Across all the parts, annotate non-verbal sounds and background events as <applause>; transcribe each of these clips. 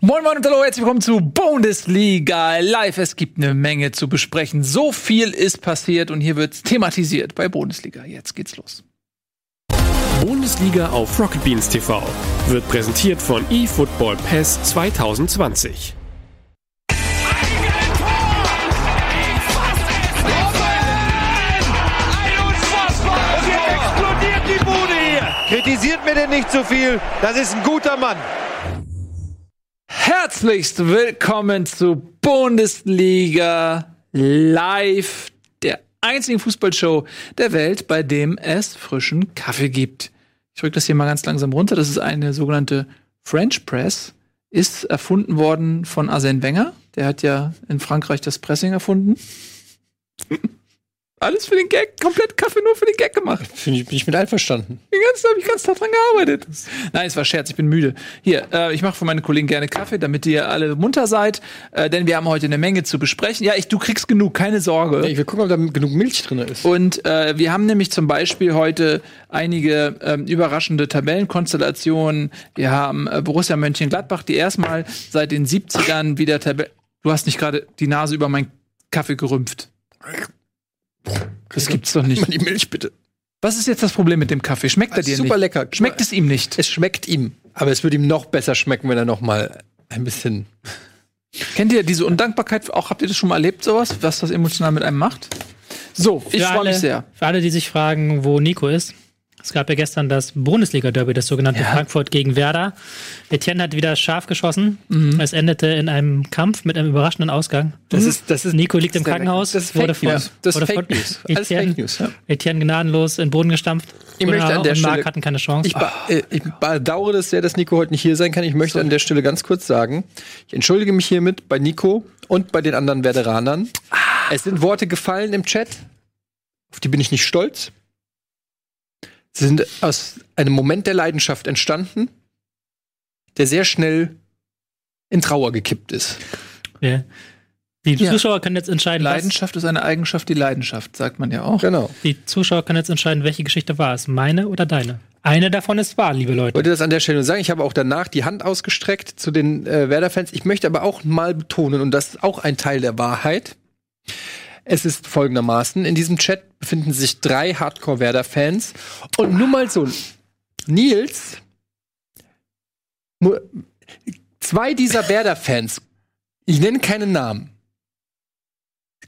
Moin Moin und hallo, herzlich willkommen zu Bundesliga Live. Es gibt eine Menge zu besprechen. So viel ist passiert und hier wird thematisiert bei Bundesliga. Jetzt geht's los. Bundesliga auf Rocket Beans TV wird präsentiert von eFootball Pass 2020. Und jetzt explodiert die Bude hier. Kritisiert mir denn nicht so viel. Das ist ein guter Mann. Herzlichst willkommen zu Bundesliga Live, der einzigen Fußballshow der Welt, bei dem es frischen Kaffee gibt. Ich drücke das hier mal ganz langsam runter. Das ist eine sogenannte French Press. Ist erfunden worden von Arsène Wenger. Der hat ja in Frankreich das Pressing erfunden. Alles für den Gag, komplett Kaffee nur für den Gag gemacht. Finde ich, bin ich mit einverstanden. Den ganzen Tag habe ich ganz Tag dran gearbeitet. Nein, es war Scherz, ich bin müde. Hier, äh, ich mache für meine Kollegen gerne Kaffee, damit ihr alle munter seid, äh, denn wir haben heute eine Menge zu besprechen. Ja, ich, du kriegst genug, keine Sorge. Ich will gucken, ob da genug Milch drin ist. Und äh, wir haben nämlich zum Beispiel heute einige ähm, überraschende Tabellenkonstellationen. Wir haben äh, Borussia Mönchengladbach, die erstmal seit den 70ern wieder Tabelle. Du hast nicht gerade die Nase über meinen Kaffee gerümpft. Das gibt's doch nicht. Mal die Milch bitte. Was ist jetzt das Problem mit dem Kaffee? Schmeckt er dir Super nicht? lecker. Schmeckt es ihm nicht? Es schmeckt ihm. Aber es würde ihm noch besser schmecken, wenn er noch mal ein bisschen. Kennt ihr diese Undankbarkeit auch? Habt ihr das schon mal erlebt, sowas? Was das emotional mit einem macht? So, ich freue mich sehr. Für alle, die sich fragen, wo Nico ist. Es gab ja gestern das Bundesliga-Derby, das sogenannte Ja. Frankfurt gegen Werder. Etienne hat wieder scharf geschossen. Mhm. Es endete in einem Kampf mit einem überraschenden Ausgang. Das ist, das ist, Nico liegt im Krankenhaus. Das ist wurde Fake von, News. Das ist wurde Fake News. Alles Etienne, Fake News. Ja. Etienne gnadenlos in den Boden gestampft. Ich möchte an der und Marc Stelle- hatten keine Chance. Ich, äh, ich bedauere das sehr, dass Nico heute nicht hier sein kann. Ich möchte an der Stelle ganz kurz sagen, ich entschuldige mich hiermit bei Nico und bei den anderen Werderanern. Es sind Worte gefallen im Chat, auf die bin ich nicht stolz. Sie sind aus einem Moment der Leidenschaft entstanden, der sehr schnell in Trauer gekippt ist. ja. Die Ja. Zuschauer können jetzt entscheiden, was, Leidenschaft ist eine Eigenschaft, die Leidenschaft, sagt man ja auch. Genau. die Zuschauer können jetzt entscheiden, welche Geschichte war es. Meine oder deine? Eine davon ist wahr, liebe Ich Leute. wollte das an der Stelle nur sagen. Ich habe auch danach die Hand ausgestreckt zu den äh, Werder-Fans. Ich möchte aber auch mal betonen, und das ist auch ein Teil der Wahrheit. Es ist folgendermaßen: In diesem Chat befinden sich drei Hardcore-Werder-Fans. Und nur mal so: Nils, zwei dieser Werder-Fans, ich nenne keine Namen,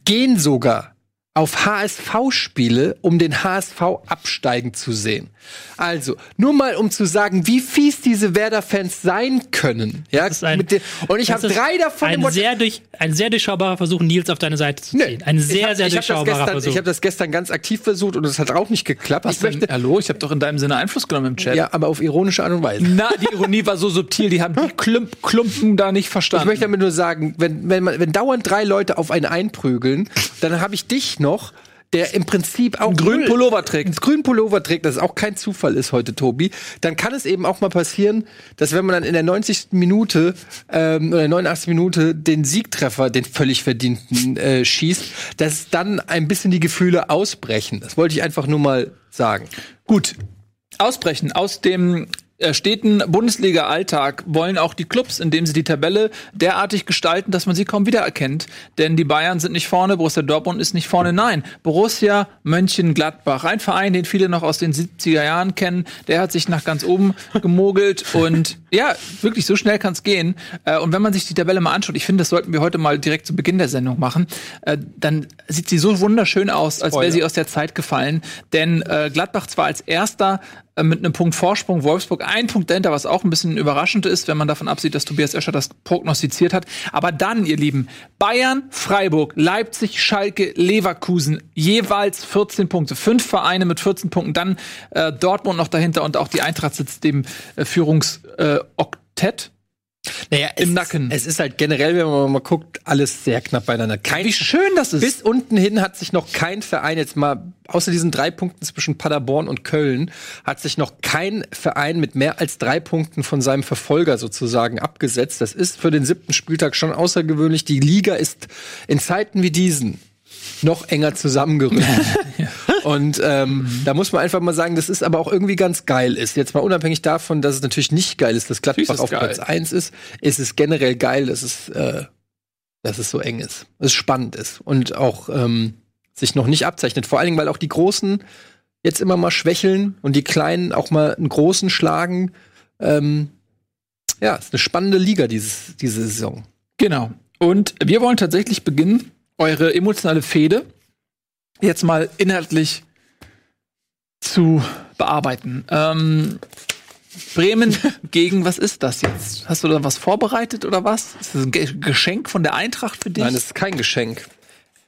gehen sogar auf HSV-Spiele, um den HSV absteigen zu sehen. Also, nur mal um zu sagen, wie fies diese Werder-Fans sein können. Ja, Das ist ein- mit den, und ich habe drei davon ein im sehr, durch, ein sehr durchschaubarer Versuch, Nils auf deine Seite zu Nee, ziehen. Ein sehr, ich hab, sehr ich durchschaubarer gestern, Versuch. Ich habe das gestern ganz aktiv versucht und es hat auch nicht geklappt. Ich denn? möchte, Hallo, ich habe doch in deinem Sinne Einfluss genommen im Chat. ja, aber auf ironische Art und Weise. Na, die Ironie war so subtil, die haben die Klump Klumpen da nicht Ich verstanden. möchte damit nur sagen, wenn, wenn, man, wenn dauernd drei Leute auf einen einprügeln, dann habe ich dich noch, der im Prinzip auch Einen grünen Pullover trägt. einen grünen Pullover trägt, das auch kein Zufall ist heute, Tobi, dann kann es eben auch mal passieren, dass wenn man dann in der 90. Minute ähm, oder 89. Minute den Siegtreffer, den völlig verdienten, äh, schießt, dass dann ein bisschen die Gefühle ausbrechen. Das wollte ich einfach nur mal sagen. Gut. Ausbrechen aus dem steten Bundesliga-Alltag wollen auch die Clubs, indem sie die Tabelle derartig gestalten, dass man sie kaum wiedererkennt. Denn die Bayern sind nicht vorne, Borussia Dortmund ist nicht vorne. Nein, Borussia Mönchengladbach, ein Verein, den viele noch aus den 70er Jahren kennen, der hat sich nach ganz oben <laughs> gemogelt und ja, wirklich so schnell kann es gehen. Äh, Und wenn man sich die Tabelle mal anschaut, ich finde, das sollten wir heute mal direkt zu Beginn der Sendung machen, äh, dann sieht sie so wunderschön aus, als wäre sie aus der Zeit gefallen. Denn äh, Gladbach zwar als erster äh, mit einem Punkt Vorsprung, Wolfsburg ein Punkt dahinter, was auch ein bisschen überraschend ist, wenn man davon absieht, dass Tobias Escher das prognostiziert hat. Aber dann, ihr Lieben, Bayern, Freiburg, Leipzig, Schalke, Leverkusen, jeweils 14 Punkte. Fünf Vereine mit 14 Punkten. Dann äh, Dortmund noch dahinter und auch die Eintracht sitzt dem äh, Führungsoktett. Naja, Im es, Nacken. Es ist halt generell, wenn man mal guckt, alles sehr knapp beieinander. Kein, Wie schön das ist. bis unten hin hat sich noch kein Verein jetzt mal, außer diesen drei Punkten zwischen Paderborn und Köln, hat sich noch kein Verein mit mehr als drei Punkten von seinem Verfolger sozusagen abgesetzt. Das ist für den siebten Spieltag schon außergewöhnlich. Die Liga ist in Zeiten wie diesen noch enger zusammengerückt. <laughs> <laughs> Und ähm, da muss man einfach mal sagen, das ist aber auch irgendwie ganz geil ist. Jetzt mal unabhängig davon, dass es natürlich nicht geil ist, dass Gladbach auf geil. Platz 1 ist, ist es generell geil, dass es, äh, dass es so eng ist. Dass es spannend ist und auch ähm, sich noch nicht abzeichnet. Vor allen Dingen, weil auch die Großen jetzt immer mal schwächeln und die Kleinen auch mal einen Großen schlagen. Ähm, ja, ist eine spannende Liga dieses, diese Saison. Genau. Und wir wollen tatsächlich beginnen, eure emotionale Fehde jetzt mal inhaltlich zu bearbeiten. Ähm, Bremen <laughs> gegen, was ist das jetzt? Hast du da was vorbereitet oder was? Ist das ein Ge Geschenk von der Eintracht für dich? Nein, das ist kein Geschenk.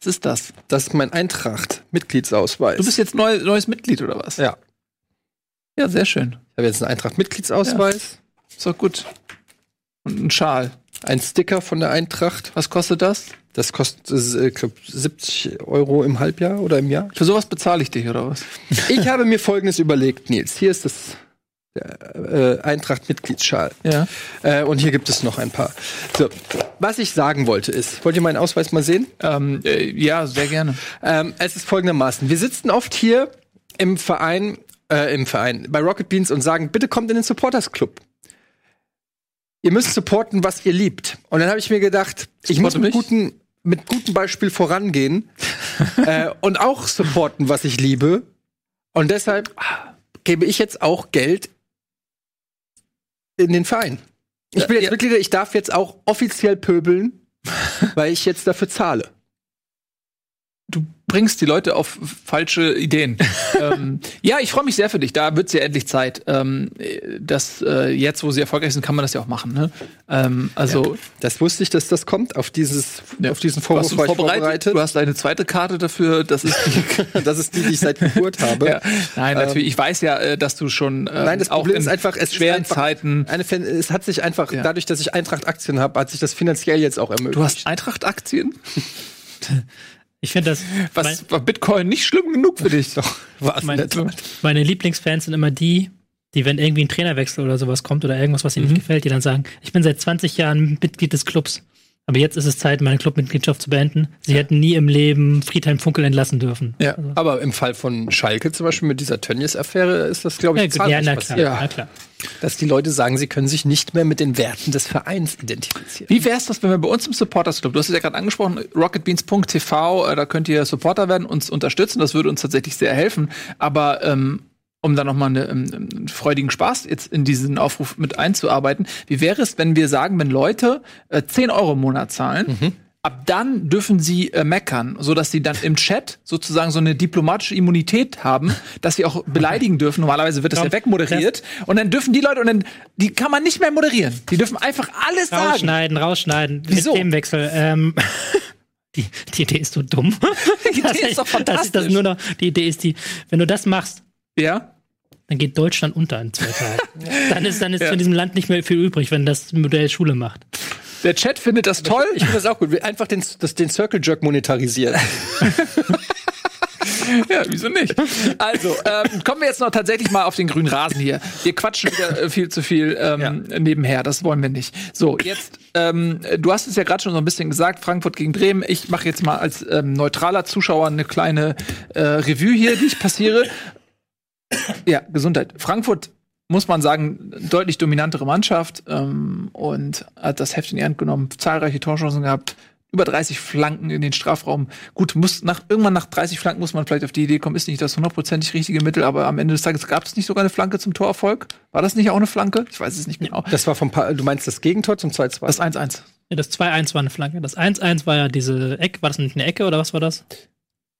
was ist das? Das ist mein Eintracht-Mitgliedsausweis. Du bist jetzt neu, neues Mitglied oder was? ja. Ja, sehr schön. Ich habe jetzt einen Eintracht-Mitgliedsausweis, Ist doch gut. Und ein Schal. ein Sticker von der Eintracht. Was kostet das? Das kostet, äh, ich glaub, 70 Euro im Halbjahr oder im Jahr. Für sowas bezahle ich dich oder was? <laughs> Ich habe mir Folgendes überlegt, Nils. Hier ist das der, äh, Eintracht-Mitgliedsschal. Ja. Äh, und hier gibt es noch ein paar. So, was ich sagen wollte ist, wollt ihr meinen Ausweis mal sehen? Ähm, äh, ja, sehr gerne. Ähm, es ist folgendermaßen. Wir sitzen oft hier im Verein, äh, im Verein, bei Rocket Beans und sagen, bitte kommt in den Supporters Club. Ihr müsst supporten, was ihr liebt. Und dann habe ich mir gedacht, ich muss mit mich? gutem, mit gutem Beispiel vorangehen <laughs> äh, und auch supporten, was ich liebe. Und deshalb gebe ich jetzt auch Geld in den Verein. Ich bin jetzt Ja. Mitglied, ich darf jetzt auch offiziell pöbeln, <laughs> weil ich jetzt dafür zahle. Du bringst die Leute auf falsche Ideen. <laughs> ähm, ja, ich freue mich sehr für dich. Da wird's ja endlich Zeit. Ähm, das äh, jetzt, wo sie erfolgreich sind, kann man das ja auch machen. Ne? Ähm, also Das wusste ich, dass das kommt. Auf dieses, Ja. auf diesen du Vorwurf hast war du ich vorbereitet. Du hast eine zweite Karte dafür. Das ist die. <laughs> <laughs> das ist die, die ich seit Geburt habe. ja. Nein, natürlich. Ich weiß ja, äh, dass du schon ähm, Nein, das auch Problem ist einfach, es schweren einfach Zeiten. Eine es hat sich einfach, Ja. dadurch, dass ich Eintracht-Aktien habe, hat sich das finanziell jetzt auch ermöglicht. Du hast Eintracht-Aktien? Ich finde das. Was mein, war Bitcoin nicht schlimm genug für dich? Doch. was meine, in der Tat. meine Lieblingsfans sind immer die, die, wenn irgendwie ein Trainerwechsel oder sowas kommt oder irgendwas, was ihnen Mhm. nicht gefällt, die dann sagen, ich bin seit 20 Jahren Mitglied des Clubs. Aber jetzt ist es Zeit, meine Clubmitgliedschaft zu beenden. Sie hätten nie im Leben Friedhelm Funkel entlassen dürfen. Ja. Aber im Fall von Schalke zum Beispiel mit dieser Tönnies-Affäre ist das, glaube Ja, ich, gut, ja, zahlreich na passiert. klar, na klar. Dass die Leute sagen, sie können sich nicht mehr mit den Werten des Vereins identifizieren. Wie wär's das, wenn wir bei uns im Supporters Club, du hast es ja gerade angesprochen, rocketbeans.tv, äh, da könnt ihr Supporter werden, uns unterstützen, das würde uns tatsächlich sehr helfen. Aber ähm, um da nochmal eine, ähm, einen freudigen Spaß jetzt in diesen Aufruf mit einzuarbeiten, wie wäre es, wenn wir sagen, wenn Leute äh, 10 Euro im Monat zahlen, Ab dann dürfen sie äh, meckern, so dass sie dann im Chat sozusagen so eine diplomatische Immunität haben, <laughs> dass sie auch beleidigen dürfen. Normalerweise wird das ja Komm, wegmoderiert und dann dürfen die Leute und dann die kann man nicht mehr moderieren. Die dürfen einfach alles sagen. Rausschneiden, rausschneiden. Wieso? Themenwechsel. Ähm, <laughs> die, die Idee ist so dumm. <laughs> Die Idee ist doch Das ist fantastisch. das nur noch, die Idee ist die, wenn du das machst, Ja. dann geht Deutschland unter in zwei Tagen. <laughs> dann ist, dann ist Ja. in diesem Land nicht mehr viel übrig, wenn das Modell Schule macht. Der Chat findet das toll. Ich finde das auch gut. Wir Einfach den, das, den Circle Jerk monetarisieren. <laughs> Ja, wieso nicht? Also, ähm, kommen wir jetzt noch tatsächlich mal auf den grünen Rasen hier. Wir quatschen wieder äh, viel zu viel ähm, nebenher, das wollen wir nicht. So, jetzt, ähm, du hast es ja gerade schon so ein bisschen gesagt, Frankfurt gegen Bremen. Ich mache jetzt mal als ähm, neutraler Zuschauer eine kleine äh, Revue hier, die ich passiere. Ja, Gesundheit. Frankfurt muss man sagen, deutlich dominantere Mannschaft ähm, und hat das Heft in die Hand genommen, zahlreiche Torchancen gehabt, über 30 Flanken in den Strafraum. Gut, muss nach irgendwann nach 30 Flanken muss man vielleicht auf die Idee kommen, ist nicht das hundertprozentig richtige Mittel, aber am Ende des Tages gab es nicht sogar eine Flanke zum Torerfolg. War das nicht auch eine Flanke? Ich weiß es nicht genau. Das war vom pa du meinst das Gegentor zum 2-2? Das 1-1. Ja, das 2-1 war eine Flanke. Das 1-1 war ja diese Ecke. War das nicht eine Ecke oder was war das?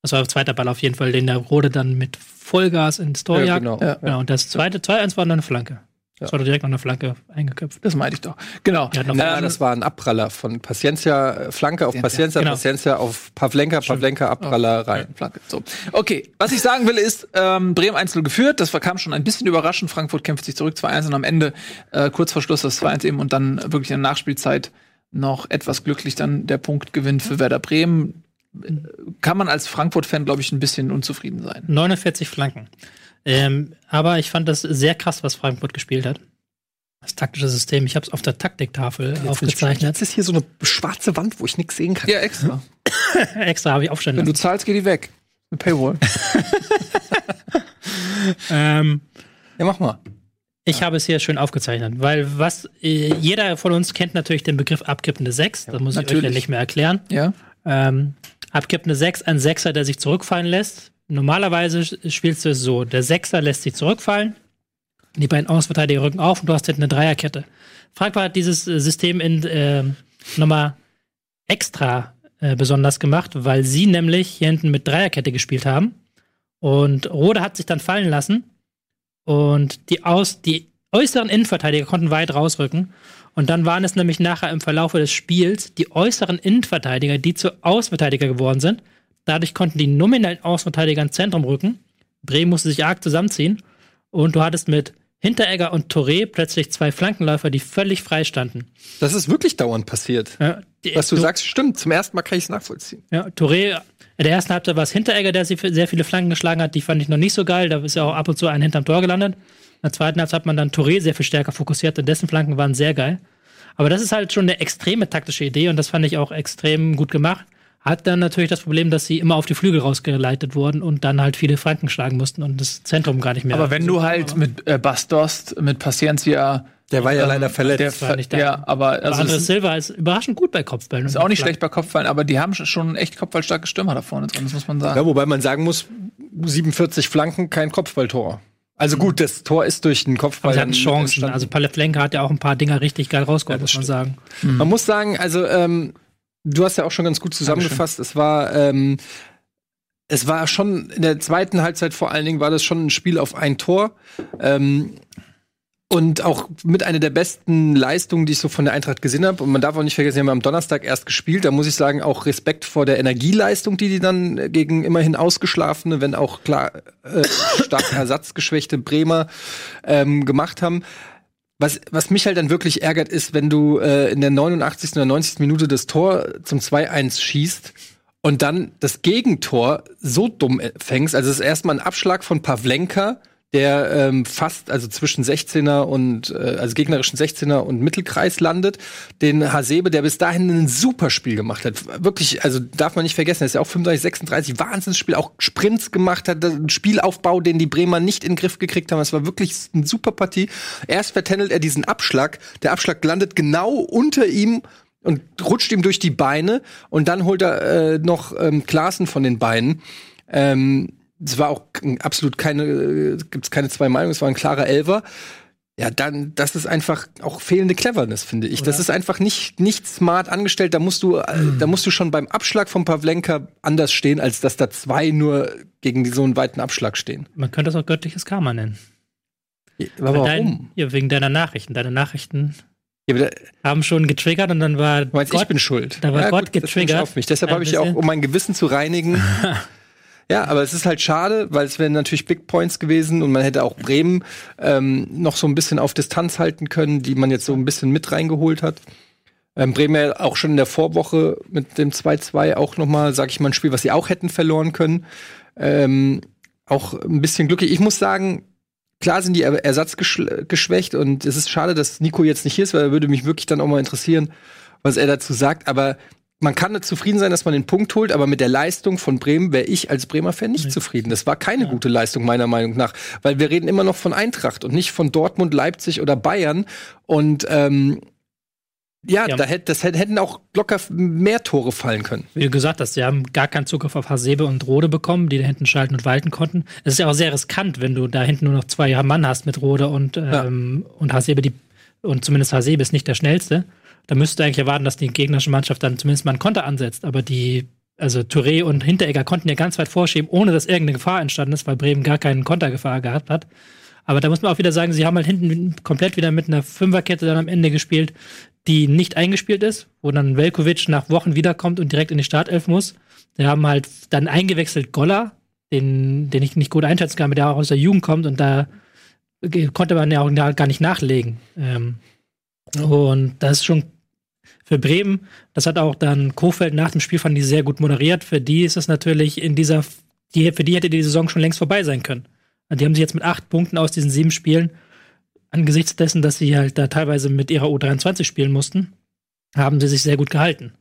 Das war der zweite Ball auf jeden Fall, den der Rode dann mit Vollgas ins Tor Ja, jagt. genau. Ja. Genau, und das zweite 2-1 war dann eine Flanke. Das war doch direkt noch eine Flanke eingeköpft. Das meinte ich doch. Genau. Ja, Ähm, das war ein Abpraller von Paciencia, äh, Flanke auf Paciencia, Genau. Paciencia auf Pavlenka, Pavlenka, Abpraller rein. Flanke. So. Okay, was ich sagen will ist, ähm, Bremen 1 geführt, das war, kam schon ein bisschen überraschend. Frankfurt kämpft sich zurück 2-1 und am Ende äh, kurz vor Schluss das 2-1 eben und dann wirklich in der Nachspielzeit noch etwas glücklich dann der Punktgewinn für Werder Bremen. Äh, Kann man als Frankfurt-Fan, glaube ich, ein bisschen unzufrieden sein. 49 Flanken. Ähm, aber ich fand das sehr krass, was Frankfurt gespielt hat. Das taktische System. Ich habe es auf der Taktiktafel aufgezeichnet. Jetzt ist hier so eine schwarze Wand, wo ich nichts sehen kann. Ja, extra. <coughs> Extra habe ich aufstellen Wenn du zahlst, geht die weg. Eine Paywall. <laughs> Ähm, Ja, mach mal. ich habe es hier schön aufgezeichnet, weil was äh, jeder von uns kennt natürlich den Begriff abkippende Sechs. Das muss ich euch ja natürlich. nicht mehr erklären. ja. Ähm, abkippende Sechs, ein Sechser, der sich zurückfallen lässt. Normalerweise spielst du es so: Der Sechser lässt sich zurückfallen, die beiden Außenverteidiger rücken auf und du hast hinten eine Dreierkette. Fragbar hat dieses äh, System in äh, nochmal extra äh, besonders gemacht, weil sie nämlich hier hinten mit Dreierkette gespielt haben. Und Rode hat sich dann fallen lassen und die, aus, die äußeren Innenverteidiger konnten weit rausrücken. Und dann waren es nämlich nachher im Verlaufe des Spiels die äußeren Innenverteidiger, die zu Außenverteidiger geworden sind. Dadurch konnten die nominellen Außenverteidiger ins Zentrum rücken. Bremen musste sich arg zusammenziehen. Und du hattest mit Hinteregger und Touré plötzlich zwei Flankenläufer, die völlig frei standen. Das ist wirklich dauernd passiert. Ja, die- Was du Tu- sagst, stimmt. Zum ersten Mal kann ich es nachvollziehen. Ja, Touré, in der ersten Halbzeit war es Hinteregger, der sie- sehr viele Flanken geschlagen hat. Die fand ich noch nicht so geil. Da ist ja auch ab und zu ein hinterm Tor gelandet. In der zweiten Halbzeit hat man dann Touré sehr viel stärker fokussiert und dessen Flanken waren sehr geil. Aber das ist halt schon eine extreme taktische Idee und das fand ich auch extrem gut gemacht. Hat dann natürlich das Problem, dass sie immer auf die Flügel rausgeleitet wurden und dann halt viele Flanken schlagen mussten und das Zentrum gar nicht mehr. Aber wenn du halt mit äh, Bastos, mit Paciencia, Der war ja ähm, leider verletzt. Der, war nicht da. ja, aber also Andres Silva ist überraschend gut bei Kopfbällen. ist auch nicht schlecht bei Kopfballen, aber die haben schon echt kopfballstarke Stürmer da vorne drin, das muss man sagen. Ja, wobei man sagen muss, 47 Flanken, kein Kopfballtor. Also gut, das Tor ist durch den Kopfball. Aber sie hatten Chancen. entstanden. Also Paleflenka hat ja auch ein paar Dinger richtig geil rausgeholt, Ja, muss man sagen. Man muss sagen, also ähm, du hast ja auch schon ganz gut zusammengefasst. Es war, ähm, es war schon in der zweiten Halbzeit vor allen Dingen war das schon ein Spiel auf ein Tor. Ähm, und auch mit einer der besten Leistungen, die ich so von der Eintracht gesehen habe. Und man darf auch nicht vergessen, sie haben am Donnerstag erst gespielt. Da muss ich sagen, auch Respekt vor der Energieleistung, die die dann äh, gegen immerhin ausgeschlafene, wenn auch klar äh, <coughs> stark ersatzgeschwächte Bremer ähm, gemacht haben. Was, was mich halt dann wirklich ärgert, ist, wenn du äh, in der 89. oder 90. Minute das Tor zum 2-1 schießt und dann das Gegentor so dumm äh, fängst. Also es ist erstmal ein Abschlag von Pavlenka, der ähm, fast, also zwischen 16er und, äh, also gegnerischen 16er und Mittelkreis landet. Den Hasebe, der bis dahin ein super Spiel gemacht hat. Wirklich, also darf man nicht vergessen, er ist ja auch 35, 36, Wahnsinnsspiel, auch Sprints gemacht hat, ein Spielaufbau, den die Bremer nicht in den Griff gekriegt haben. Es war wirklich eine super Partie. Erst vertändelt er diesen Abschlag. Der Abschlag landet genau unter ihm und rutscht ihm durch die Beine und dann holt er äh, noch ähm, Klaassen von den Beinen. Ähm, es war auch absolut keine, äh, gibt's keine zwei Meinungen, es war ein klarer Elver. Ja, dann, das ist einfach auch fehlende Cleverness, finde ich. Das ist einfach nicht, nicht smart angestellt. Da musst du, äh, da musst du schon beim Abschlag von Pavlenka anders stehen, als dass da zwei nur gegen so einen weiten Abschlag stehen. Man könnte das auch göttliches Karma nennen. Aber Weil Dein, ja, wegen deiner Nachrichten. Deine Nachrichten Ja, da- haben schon getriggert und dann war Du meinst, ich bin schuld. da war Gott das getriggert. auf mich. Deshalb habe ich ja auch, um mein Gewissen zu reinigen. <laughs> ja, aber es ist halt schade, weil es wären natürlich Big Points gewesen und man hätte auch Bremen ähm, noch so ein bisschen auf Distanz halten können, die man jetzt so ein bisschen mit reingeholt hat. Ähm, Bremen ja auch schon in der Vorwoche mit dem 2-2 auch noch mal, sag ich mal, ein Spiel, was sie auch hätten verloren können. Ähm, auch ein bisschen glücklich. Ich muss sagen, klar sind die Er- ersatzgeschwächt und es ist schade, dass Nico jetzt nicht hier ist, weil er würde mich wirklich dann auch mal interessieren, was er dazu sagt. Aber man kann nicht zufrieden sein, dass man den Punkt holt, aber mit der Leistung von Bremen wäre ich als Bremer Fan nicht zufrieden. Das war keine gute Leistung meiner Meinung nach, weil wir reden immer noch von Eintracht und nicht von Dortmund, Leipzig oder Bayern. Und ähm, ja, Ja. Da hätt, das hätt- hätten auch locker mehr Tore fallen können. Wie du gesagt hast, sie haben gar keinen Zugriff auf Hasebe und Rode bekommen, die da hinten schalten und walten konnten. Es ist ja auch sehr riskant, wenn du da hinten nur noch zwei Mann hast mit Rode und, ähm, und Hasebe, die, und zumindest Hasebe ist nicht der schnellste. Da müsstest du eigentlich erwarten, dass die gegnerische Mannschaft dann zumindest mal einen Konter ansetzt. Aber die, also Touré und Hinteregger konnten ja ganz weit vorschieben, ohne dass irgendeine Gefahr entstanden ist, weil Bremen gar keine Kontergefahr gehabt hat. Aber da muss man auch wieder sagen, sie haben halt hinten komplett wieder mit einer Fünferkette dann am Ende gespielt, die nicht eingespielt ist, wo dann Velkovic nach Wochen wiederkommt und direkt in die Startelf muss. Die haben halt dann eingewechselt Goller, den, den ich nicht gut einschätzen kann, aber der auch aus der Jugend kommt und da konnte man ja auch gar nicht nachlegen. Ähm, und das ist schon für Bremen, das hat auch dann Kofeld nach dem Spiel fand ich sehr gut moderiert. Für die ist es natürlich in dieser, die, für die hätte die Saison schon längst vorbei sein können. Die haben sich jetzt mit acht Punkten aus diesen sieben Spielen, angesichts dessen, dass sie halt da teilweise mit ihrer U23 spielen mussten, haben sie sich sehr gut gehalten.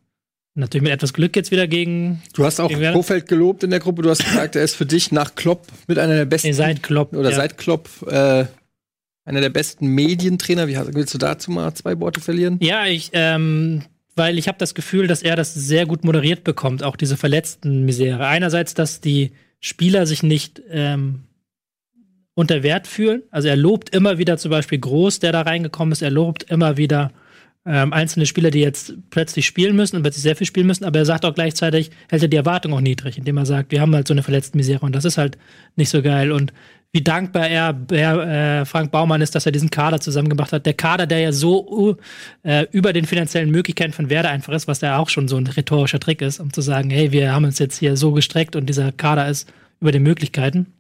Natürlich mit etwas Glück jetzt wieder gegen. Du hast auch? Kofeld gelobt in der Gruppe. Du hast gesagt, er ist für dich nach Klopp mit einer der besten Nee, seit Klopp. oder ja. seit Klopp äh, einer der besten Medientrainer. Wie willst du dazu mal zwei Worte verlieren? Ja, ich, ähm, weil ich habe das Gefühl, dass er das sehr gut moderiert bekommt, auch diese verletzten Misere. Einerseits, dass die Spieler sich nicht ähm, unter Wert fühlen. Also er lobt immer wieder zum Beispiel Groß, der da reingekommen ist. Er lobt immer wieder ähm, einzelne Spieler, die jetzt plötzlich spielen müssen und plötzlich sehr viel spielen müssen. Aber er sagt auch gleichzeitig, hält er die Erwartung auch niedrig, indem er sagt, wir haben halt so eine verletzte Misere und das ist halt nicht so geil. Und wie dankbar er, er äh, Frank Baumann ist, dass er diesen Kader zusammengebracht hat. Der Kader, der ja so äh, über den finanziellen Möglichkeiten von Werder einfach ist, was da auch schon so ein rhetorischer Trick ist, um zu sagen, hey, wir haben uns jetzt hier so gestreckt und dieser Kader ist über den Möglichkeiten,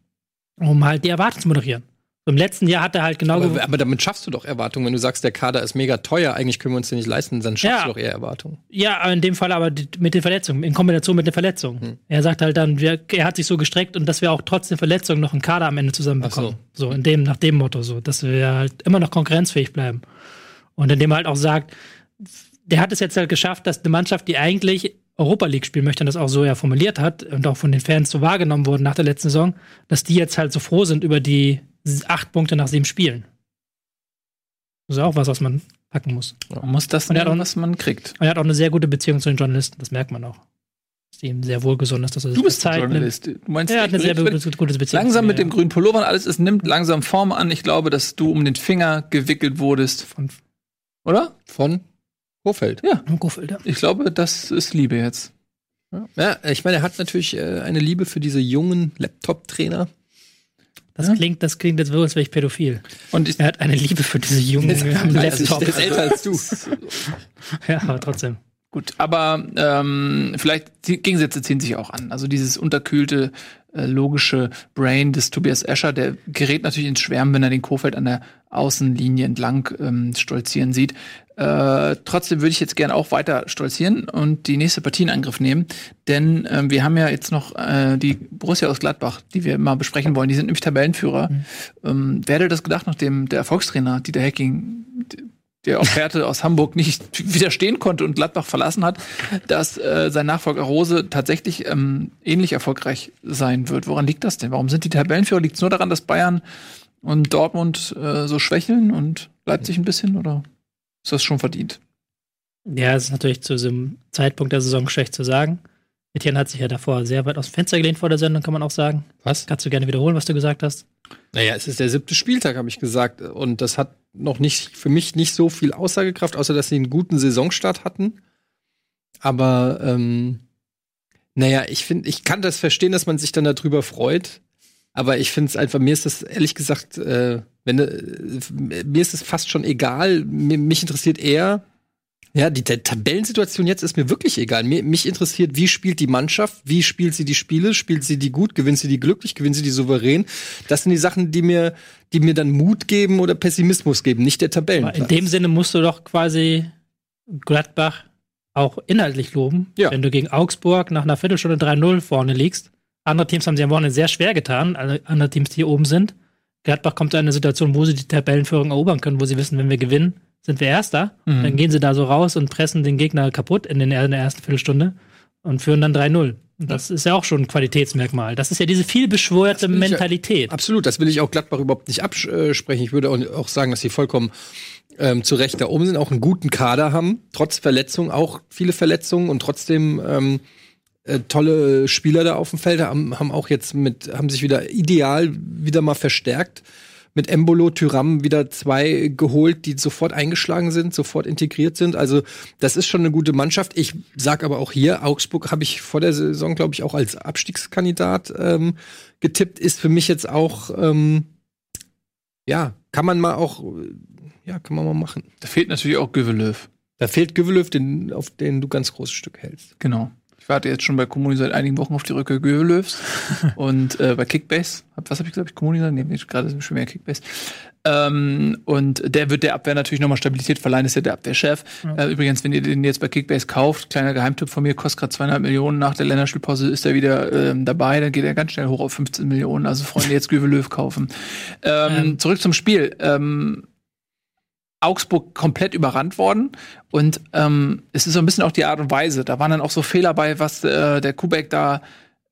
um halt die Erwartung zu moderieren. So Im letzten Jahr hat er halt genau Aber, aber damit schaffst du doch Erwartungen. Wenn du sagst, der Kader ist mega teuer, eigentlich können wir uns den nicht leisten, dann schaffst Ja. du doch eher Erwartungen. Ja, in dem Fall aber mit den Verletzungen, in Kombination mit den Verletzungen. Hm. Er sagt halt dann, wir, er hat sich so gestreckt und dass wir auch trotz den Verletzungen noch einen Kader am Ende zusammenbekommen. Ach So. in dem, nach dem Motto, so, dass wir halt immer noch konkurrenzfähig bleiben. Und indem er halt auch sagt, der hat es jetzt halt geschafft, dass eine Mannschaft, die eigentlich Europa League spielen möchte und das auch so ja formuliert hat und auch von den Fans so wahrgenommen wurden nach der letzten Saison, dass die jetzt halt so froh sind über die acht Punkte nach sieben Spielen. Das ist auch was, was man packen muss. Man muss das er nehmen, auch- was man kriegt. Und er hat auch eine sehr gute Beziehung zu den Journalisten, das merkt man auch. Dass ihm sehr wohlgesonnen ist, dass er sich Du bist Zeit ein nimmt. Journalist. Du meinst, Er hat eine sehr gute, Beziehung. langsam mit dem grünen Pullover und alles, es nimmt langsam Form an. Ich glaube, dass du um den Finger gewickelt wurdest. Von Oder? Von Kofeld. Ja. von Kofeld, ja. Ich glaube, das ist Liebe jetzt. Ja, ich meine, er hat natürlich äh, eine Liebe für diese jungen Laptop-Trainer. Das Ja. klingt, das klingt jetzt wirklich, als wäre ich pädophil. Und ich, Er hat eine Liebe für diese jungen am Laptop. Der ist älter als du. Ja, aber trotzdem. Gut, aber ähm, vielleicht die Gegensätze ziehen sich auch an. Also dieses unterkühlte, äh, logische Brain des Tobias Escher, der gerät natürlich ins Schwärmen, wenn er den Kofeld an der Außenlinie entlang ähm, stolzieren sieht. Äh, trotzdem würde ich jetzt gerne auch weiter stolzieren und die nächste Partie in Angriff nehmen, denn ähm, wir haben ja jetzt noch äh, die Borussia aus Gladbach, die wir mal besprechen wollen. Die sind nämlich Tabellenführer. Ähm, wer hätte das gedacht, nachdem der Erfolgstrainer Dieter Hecking der auf Härte aus Hamburg nicht widerstehen konnte und Gladbach verlassen hat, dass äh, sein Nachfolger Rose tatsächlich ähm, ähnlich erfolgreich sein wird. Woran liegt das denn? Warum sind die Tabellenführer? Liegt es nur daran, dass Bayern und Dortmund äh, so schwächeln und Leipzig ein bisschen? Oder ist das schon verdient? Ja, es ist natürlich zu diesem Zeitpunkt der Saison schlecht zu sagen. Etienne hat sich ja davor sehr weit aus dem Fenster gelehnt vor der Sendung, kann man auch sagen. Was? Kannst du gerne wiederholen, was du gesagt hast? Naja, es ist der siebte Spieltag, habe ich gesagt. Und das hat noch nicht, für mich nicht so viel Aussagekraft, außer dass sie einen guten Saisonstart hatten. Aber, ähm, naja, ich finde, ich kann das verstehen, dass man sich dann darüber freut. Aber ich finde es einfach, mir ist das ehrlich gesagt, äh, wenn, äh, mir ist es fast schon egal. Mir, mich interessiert eher, ja, die Ta- Tabellensituation jetzt ist mir wirklich egal. Mir, mich interessiert, wie spielt die Mannschaft, wie spielt sie die Spiele, spielt sie die gut, gewinnt sie die glücklich, gewinnt sie die souverän. Das sind die Sachen, die mir, die mir dann Mut geben oder Pessimismus geben, nicht der Tabellenplatz. in dem Sinne musst du doch quasi Gladbach auch inhaltlich loben. Ja. Wenn du gegen Augsburg nach einer Viertelstunde 3-0 vorne liegst. Andere Teams haben sie am Wochenende sehr schwer getan, andere Teams, die hier oben sind. Gladbach kommt in eine Situation, wo sie die Tabellenführung erobern können, wo sie wissen, wenn wir gewinnen, sind wir Erster. Mhm. Dann gehen sie da so raus und pressen den Gegner kaputt in, den, in der ersten Viertelstunde und führen dann 3-0. Und Das ist ja auch schon ein Qualitätsmerkmal. Das ist ja diese viel beschwörte will ich ja- Mentalität. Absolut, das will ich auch Gladbach überhaupt nicht absprechen. Ich würde auch- auch sagen, dass sie vollkommen ähm, zu Recht da oben sind, auch einen guten Kader haben, trotz Verletzungen, auch viele Verletzungen und trotzdem ähm, äh, tolle Spieler da auf dem Feld haben, haben auch jetzt mit, haben sich wieder ideal wieder mal verstärkt. Mit Embolo, Tyram wieder zwei geholt, die sofort eingeschlagen sind, sofort integriert sind. Also das ist schon eine gute Mannschaft. Ich sag aber auch hier, Augsburg habe ich vor der Saison, glaube ich, auch als Abstiegskandidat ähm, getippt. Ist für mich jetzt auch, ähm, ja, kann man mal auch, ja, kann man mal machen. Da fehlt natürlich auch Gövelöw. Da fehlt Güvelöw, den, auf den du ganz großes Stück hältst. Genau. Ich warte jetzt schon bei Comuni seit einigen Wochen auf die Rückkehr Gövelöws. <laughs> und äh, bei Kickbase, was habe ich gesagt? Comuni gesagt? Nee, gerade ist schon mehr Kickbase. Ähm, und der wird der Abwehr natürlich nochmal Stabilität verleihen, ist ja der Abwehrchef. Äh, übrigens, wenn ihr den jetzt bei Kickbase kauft, kleiner Geheimtipp von mir, kostet gerade zweieinhalb Millionen. Nach der Länderspielpause ist er wieder ähm, dabei, dann geht er ganz schnell hoch auf 15 Millionen. Also Freunde, jetzt Gövelöw kaufen. Ähm, Zurück zum Spiel. Ähm, Augsburg komplett überrannt worden. Und ähm, es ist so ein bisschen auch die Art und Weise. Da waren dann auch so Fehler bei, was äh, der Kubek da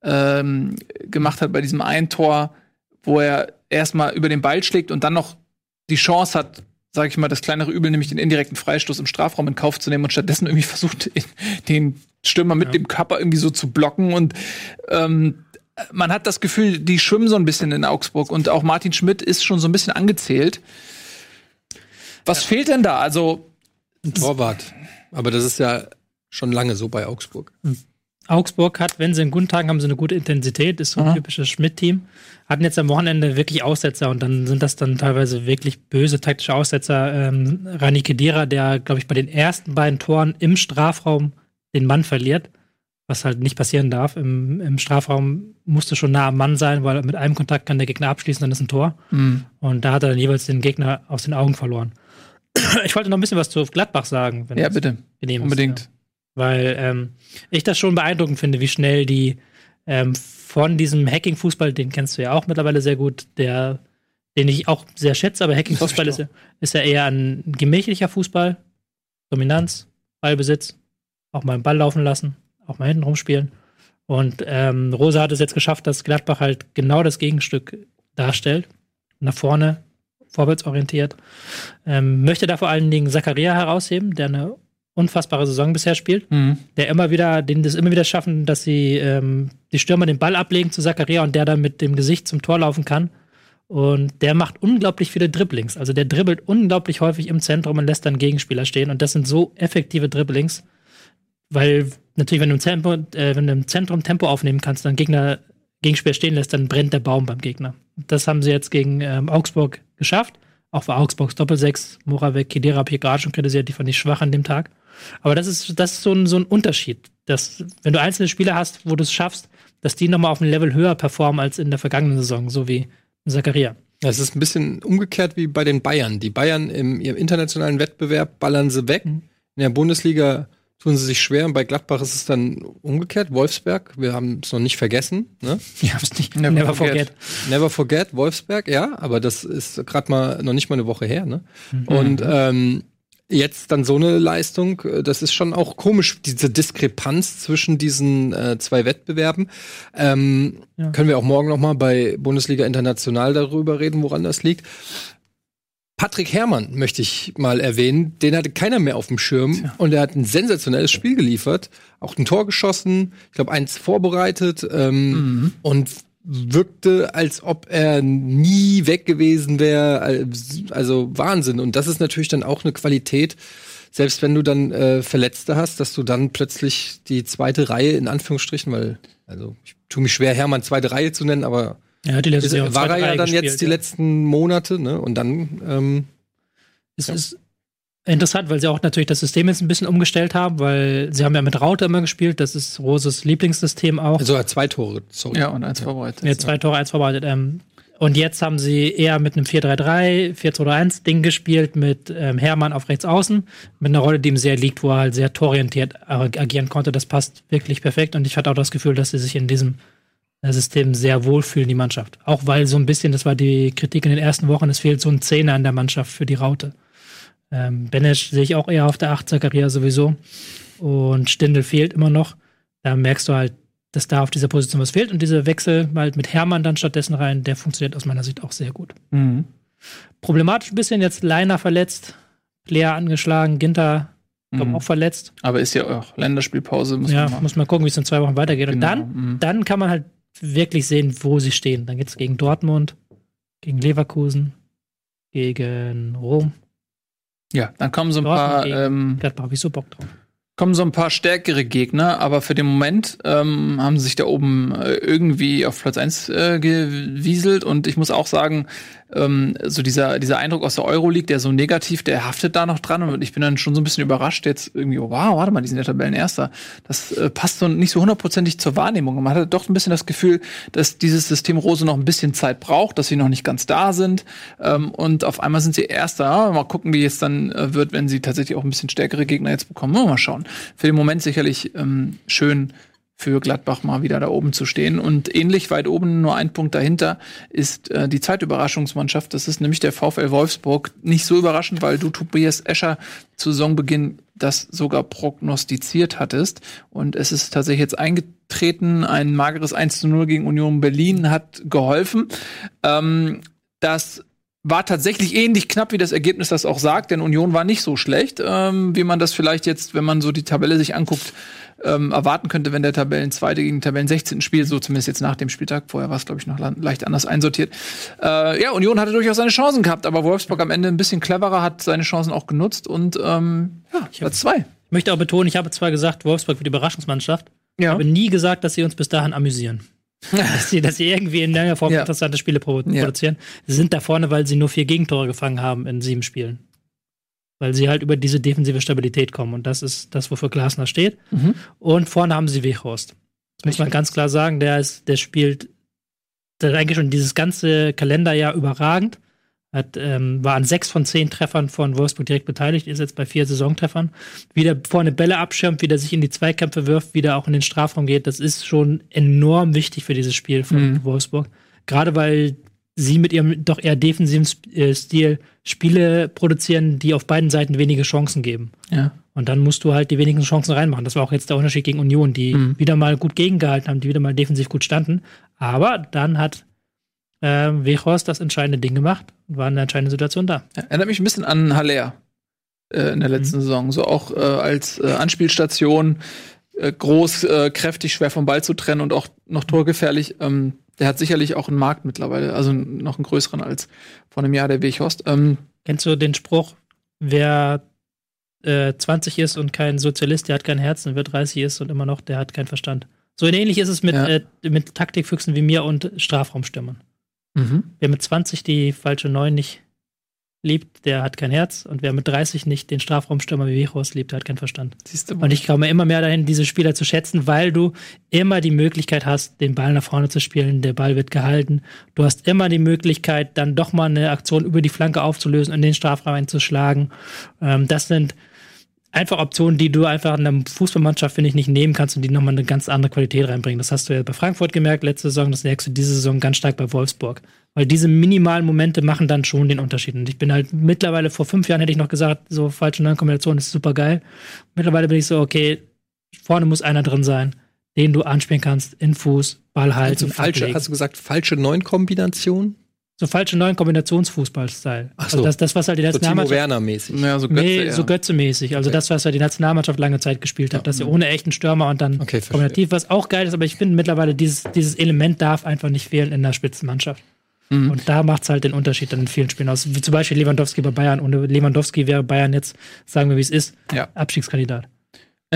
ähm, gemacht hat bei diesem einen Tor, wo er erstmal über den Ball schlägt und dann noch die Chance hat, sage ich mal, das kleinere Übel, nämlich den indirekten Freistoß im Strafraum in Kauf zu nehmen und stattdessen irgendwie <laughs> versucht, den Stürmer mit ja. dem Körper irgendwie so zu blocken. Und ähm, man hat das Gefühl, die schwimmen so ein bisschen in Augsburg und auch Martin Schmidt ist schon so ein bisschen angezählt. Was ja. fehlt denn da? Also ein Torwart. Aber das ist ja schon lange so bei Augsburg. Hm. Augsburg hat, wenn sie in guten Tagen haben, sie eine gute Intensität, ist so ein Aha. typisches Schmidt-Team. Hatten jetzt am Wochenende wirklich Aussetzer und dann sind das dann teilweise wirklich böse taktische Aussetzer. Ähm, Rani Kedira, der, glaube ich, bei den ersten beiden Toren im Strafraum den Mann verliert, was halt nicht passieren darf. Im, im Strafraum musste schon nah am Mann sein, weil mit einem Kontakt kann der Gegner abschließen, dann ist ein Tor. Mhm. Und da hat er dann jeweils den Gegner aus den Augen verloren. Ich wollte noch ein bisschen was zu Gladbach sagen. ja, bitte. Unbedingt. Ist, ja weil ähm, ich das schon beeindruckend finde, wie schnell die ähm, von diesem Hacking-Fußball, den kennst du ja auch mittlerweile sehr gut, der, den ich auch sehr schätze, aber Hacking-Fußball ist, ist ja eher ein gemächlicher Fußball, Dominanz, Ballbesitz, auch mal einen Ball laufen lassen, auch mal hinten rumspielen. Und ähm, Rosa hat es jetzt geschafft, dass Gladbach halt genau das Gegenstück darstellt. Nach vorne, vorwärtsorientiert. Ähm, möchte da vor allen Dingen Zakaria herausheben, der eine unfassbare Saison bisher spielt, mhm. der immer wieder, den das immer wieder schaffen, dass sie ähm, die Stürmer den Ball ablegen zu Zakaria und der dann mit dem Gesicht zum Tor laufen kann. Und der macht unglaublich viele Dribblings. Also der dribbelt unglaublich häufig im Zentrum und lässt dann Gegenspieler stehen. Und das sind so effektive Dribblings, weil natürlich, wenn du im, Tempo, äh, wenn du im Zentrum Tempo aufnehmen kannst, dann Gegner Gegenspieler stehen lässt, dann brennt der Baum beim Gegner. Das haben sie jetzt gegen ähm, Augsburg geschafft. Auch für Augsburgs Doppelsechs, Moravec, Kedera, Piegar schon kritisiert, die fand ich schwach an dem Tag. Aber das ist, das ist so ein, so ein Unterschied. Dass, wenn du einzelne Spieler hast, wo du es schaffst, dass die nochmal auf ein Level höher performen als in der vergangenen Saison, so wie Zakaria. Es ist ein bisschen umgekehrt wie bei den Bayern. Die Bayern im ihrem internationalen Wettbewerb ballern sie weg. Mhm. In der Bundesliga tun sie sich schwer und bei Gladbach ist es dann umgekehrt. Wolfsberg, wir haben es noch nicht vergessen. Ne? <laughs> Wir haben es nicht. Never, Never forget. forget. Never forget, Wolfsberg, ja, aber das ist gerade mal noch nicht mal eine Woche her. Ne? Mhm. Und ähm, jetzt dann so eine Leistung, das ist schon auch komisch, diese Diskrepanz zwischen diesen äh, zwei Wettbewerben. Ähm, ja. Können wir auch morgen noch mal bei Bundesliga International darüber reden, woran das liegt. Patrick Herrmann möchte ich mal erwähnen. Den hatte keiner mehr auf dem Schirm Tja. und er hat ein sensationelles Spiel geliefert, auch ein Tor geschossen, ich glaube eins vorbereitet ähm, mhm. und wirkte, als ob er nie weg gewesen wäre. Also Wahnsinn. Und das ist natürlich dann auch eine Qualität, selbst wenn du dann äh, Verletzte hast, dass du dann plötzlich die zweite Reihe in Anführungsstrichen, weil, also ich tue mich schwer, Hermann zweite Reihe zu nennen, aber ja, die letzte ist, war er ja dann gespielt, jetzt die ja. letzten Monate, ne? Und dann ähm, es ja. ist Interessant, weil sie auch natürlich das System jetzt ein bisschen umgestellt haben, weil sie haben ja mit Raute immer gespielt, das ist Roses Lieblingssystem auch. Also zwei Tore, sorry. Ja, und eins vorbereitet. Ja, zwei Tore, eins vorbereitet. Ähm, und jetzt haben sie eher mit einem 4-3-3, 4-2-3-1-Ding gespielt, mit ähm, Hermann auf rechts außen, mit einer Rolle, die ihm sehr liegt, wo er halt sehr tororientiert agieren konnte. Das passt wirklich perfekt. Und ich hatte auch das Gefühl, dass sie sich in diesem System sehr wohlfühlen, die Mannschaft. Auch weil so ein bisschen, das war die Kritik in den ersten Wochen, es fehlt so ein Zehner in der Mannschaft für die Raute. Ähm, Benesch sehe ich auch eher auf der 8 Zakaria sowieso. Und Stindel fehlt immer noch. Da merkst du halt, dass da auf dieser Position was fehlt. Und dieser Wechsel halt mit Hermann dann stattdessen rein, der funktioniert aus meiner Sicht auch sehr gut. Mhm. Problematisch ein bisschen jetzt Leiner verletzt, Player angeschlagen, Ginter mhm. auch verletzt. Aber ist ja auch Länderspielpause. Muss ja, man muss man gucken, wie es in zwei Wochen weitergeht. Genau. Und dann, mhm. dann kann man halt wirklich sehen, wo sie stehen. Dann geht es gegen Dortmund, gegen Leverkusen, gegen Rom. Ja, dann kommen so ein Dortmund paar. Ähm, Gladbach, habe ich so Bock drauf kommen so ein paar stärkere Gegner, aber für den Moment ähm, haben sie sich da oben äh, irgendwie auf Platz 1 äh, gewieselt und ich muss auch sagen, ähm, so dieser, dieser Eindruck aus der Euroleague, der so negativ, der haftet da noch dran und ich bin dann schon so ein bisschen überrascht jetzt irgendwie, oh, wow, warte mal, die sind ja Tabellenerster. Das äh, passt so nicht so hundertprozentig zur Wahrnehmung. Man hatte doch ein bisschen das Gefühl, dass dieses System Rose noch ein bisschen Zeit braucht, dass sie noch nicht ganz da sind ähm, und auf einmal sind sie Erster. Mal gucken, wie es dann äh, wird, wenn sie tatsächlich auch ein bisschen stärkere Gegner jetzt bekommen. Mal schauen. Für den Moment sicherlich ähm, schön, für Gladbach mal wieder da oben zu stehen. Und ähnlich weit oben, nur ein Punkt dahinter, ist äh, die Zeitüberraschungsmannschaft. Das ist nämlich der VfL Wolfsburg. Nicht so überraschend, weil du Tobias Escher zu Saisonbeginn das sogar prognostiziert hattest. Und es ist tatsächlich jetzt eingetreten. Ein mageres 1 zu 0 gegen Union Berlin hat geholfen. Ähm, das war tatsächlich ähnlich knapp, wie das Ergebnis das auch sagt, denn Union war nicht so schlecht, ähm, wie man das vielleicht jetzt, wenn man so die Tabelle sich anguckt, ähm, erwarten könnte, wenn der Tabellenzweite gegen den Tabellen 16. spielt, so zumindest jetzt nach dem Spieltag. Vorher war es, glaube ich, noch leicht anders einsortiert. Äh, ja, Union hatte durchaus seine Chancen gehabt, aber Wolfsburg am Ende ein bisschen cleverer, hat seine Chancen auch genutzt und ähm, ja, Platz zwei. Ich möchte auch betonen, ich habe zwar gesagt, Wolfsburg wird die Überraschungsmannschaft, ja. aber nie gesagt, dass sie uns bis dahin amüsieren. <laughs> dass, sie, dass sie irgendwie in irgendeiner Form ja. interessante Spiele produzieren. Ja. Sie sind da vorne, weil sie nur vier Gegentore gefangen haben in sieben Spielen. Weil sie halt über diese defensive Stabilität kommen. Und das ist das, wofür Glasner steht. Mhm. Und vorne haben sie Wechhorst. Das muss man ganz klar sagen. Der, ist, der spielt der hat eigentlich schon dieses ganze Kalenderjahr überragend. Hat, ähm, war an sechs von zehn Treffern von Wolfsburg direkt beteiligt, ist jetzt bei vier Saisontreffern. Wieder vorne Bälle abschirmt, wieder sich in die Zweikämpfe wirft, wieder auch in den Strafraum geht. Das ist schon enorm wichtig für dieses Spiel von mhm. Wolfsburg. Gerade weil sie mit ihrem doch eher defensiven äh, Stil Spiele produzieren, die auf beiden Seiten wenige Chancen geben. Ja. Und dann musst du halt die wenigen Chancen reinmachen. Das war auch jetzt der Unterschied gegen Union, die mhm. wieder mal gut gegengehalten haben, die wieder mal defensiv gut standen. Aber dann hat äh, Wechhorst das entscheidende Ding gemacht und war in der entscheidenden Situation da. Ja, erinnert mich ein bisschen an Haller äh, in der letzten mhm. Saison. So auch äh, als äh, Anspielstation äh, groß, äh, kräftig, schwer vom Ball zu trennen und auch noch torgefährlich. Ähm, der hat sicherlich auch einen Markt mittlerweile, also noch einen größeren als vor einem Jahr der Wechhorst. Ähm, Kennst du den Spruch, wer äh, 20 ist und kein Sozialist, der hat kein Herz, und wer 30 ist und immer noch, der hat keinen Verstand. So ähnlich ist es mit, ja. äh, mit Taktikfüchsen wie mir und Strafraumstürmern. Mhm. Wer mit 20 die falsche 9 nicht liebt, der hat kein Herz. Und wer mit 30 nicht den Strafraumstürmer wie Vichos liebt, der hat keinen Verstand. Und ich komme immer mehr dahin, diese Spieler zu schätzen, weil du immer die Möglichkeit hast, den Ball nach vorne zu spielen. Der Ball wird gehalten. Du hast immer die Möglichkeit, dann doch mal eine Aktion über die Flanke aufzulösen und den Strafraum einzuschlagen. Ähm, das sind einfach Optionen, die du einfach in einer Fußballmannschaft, finde ich, nicht nehmen kannst und die nochmal eine ganz andere Qualität reinbringen. Das hast du ja bei Frankfurt gemerkt letzte Saison, das merkst du diese Saison ganz stark bei Wolfsburg. Weil diese minimalen Momente machen dann schon den Unterschied. Und ich bin halt mittlerweile, vor fünf Jahren hätte ich noch gesagt, so falsche Kombination ist super geil. Mittlerweile bin ich so, okay, vorne muss einer drin sein, den du anspielen kannst, in Fuß, Ball halten. Also falsche, hast du gesagt, falsche neun Kombination? So falsche neuen Kombinationsfußball-Style. Ach also so. Also das, das, was halt die Nationalmannschaft. So Werner-mäßig. Ja, so Götze, nee, so Götze-mäßig. Also ja. das, was halt die Nationalmannschaft lange Zeit gespielt hat, ja. dass sie ohne echten Stürmer und dann okay, kombinativ, was auch geil ist, aber ich finde mittlerweile, dieses, dieses Element darf einfach nicht fehlen in der Spitzenmannschaft. Mhm. Und da macht es halt den Unterschied dann in vielen Spielen aus. Wie zum Beispiel Lewandowski bei Bayern. Ohne Lewandowski wäre Bayern jetzt, sagen wir wie es ist, ja. Abstiegskandidat.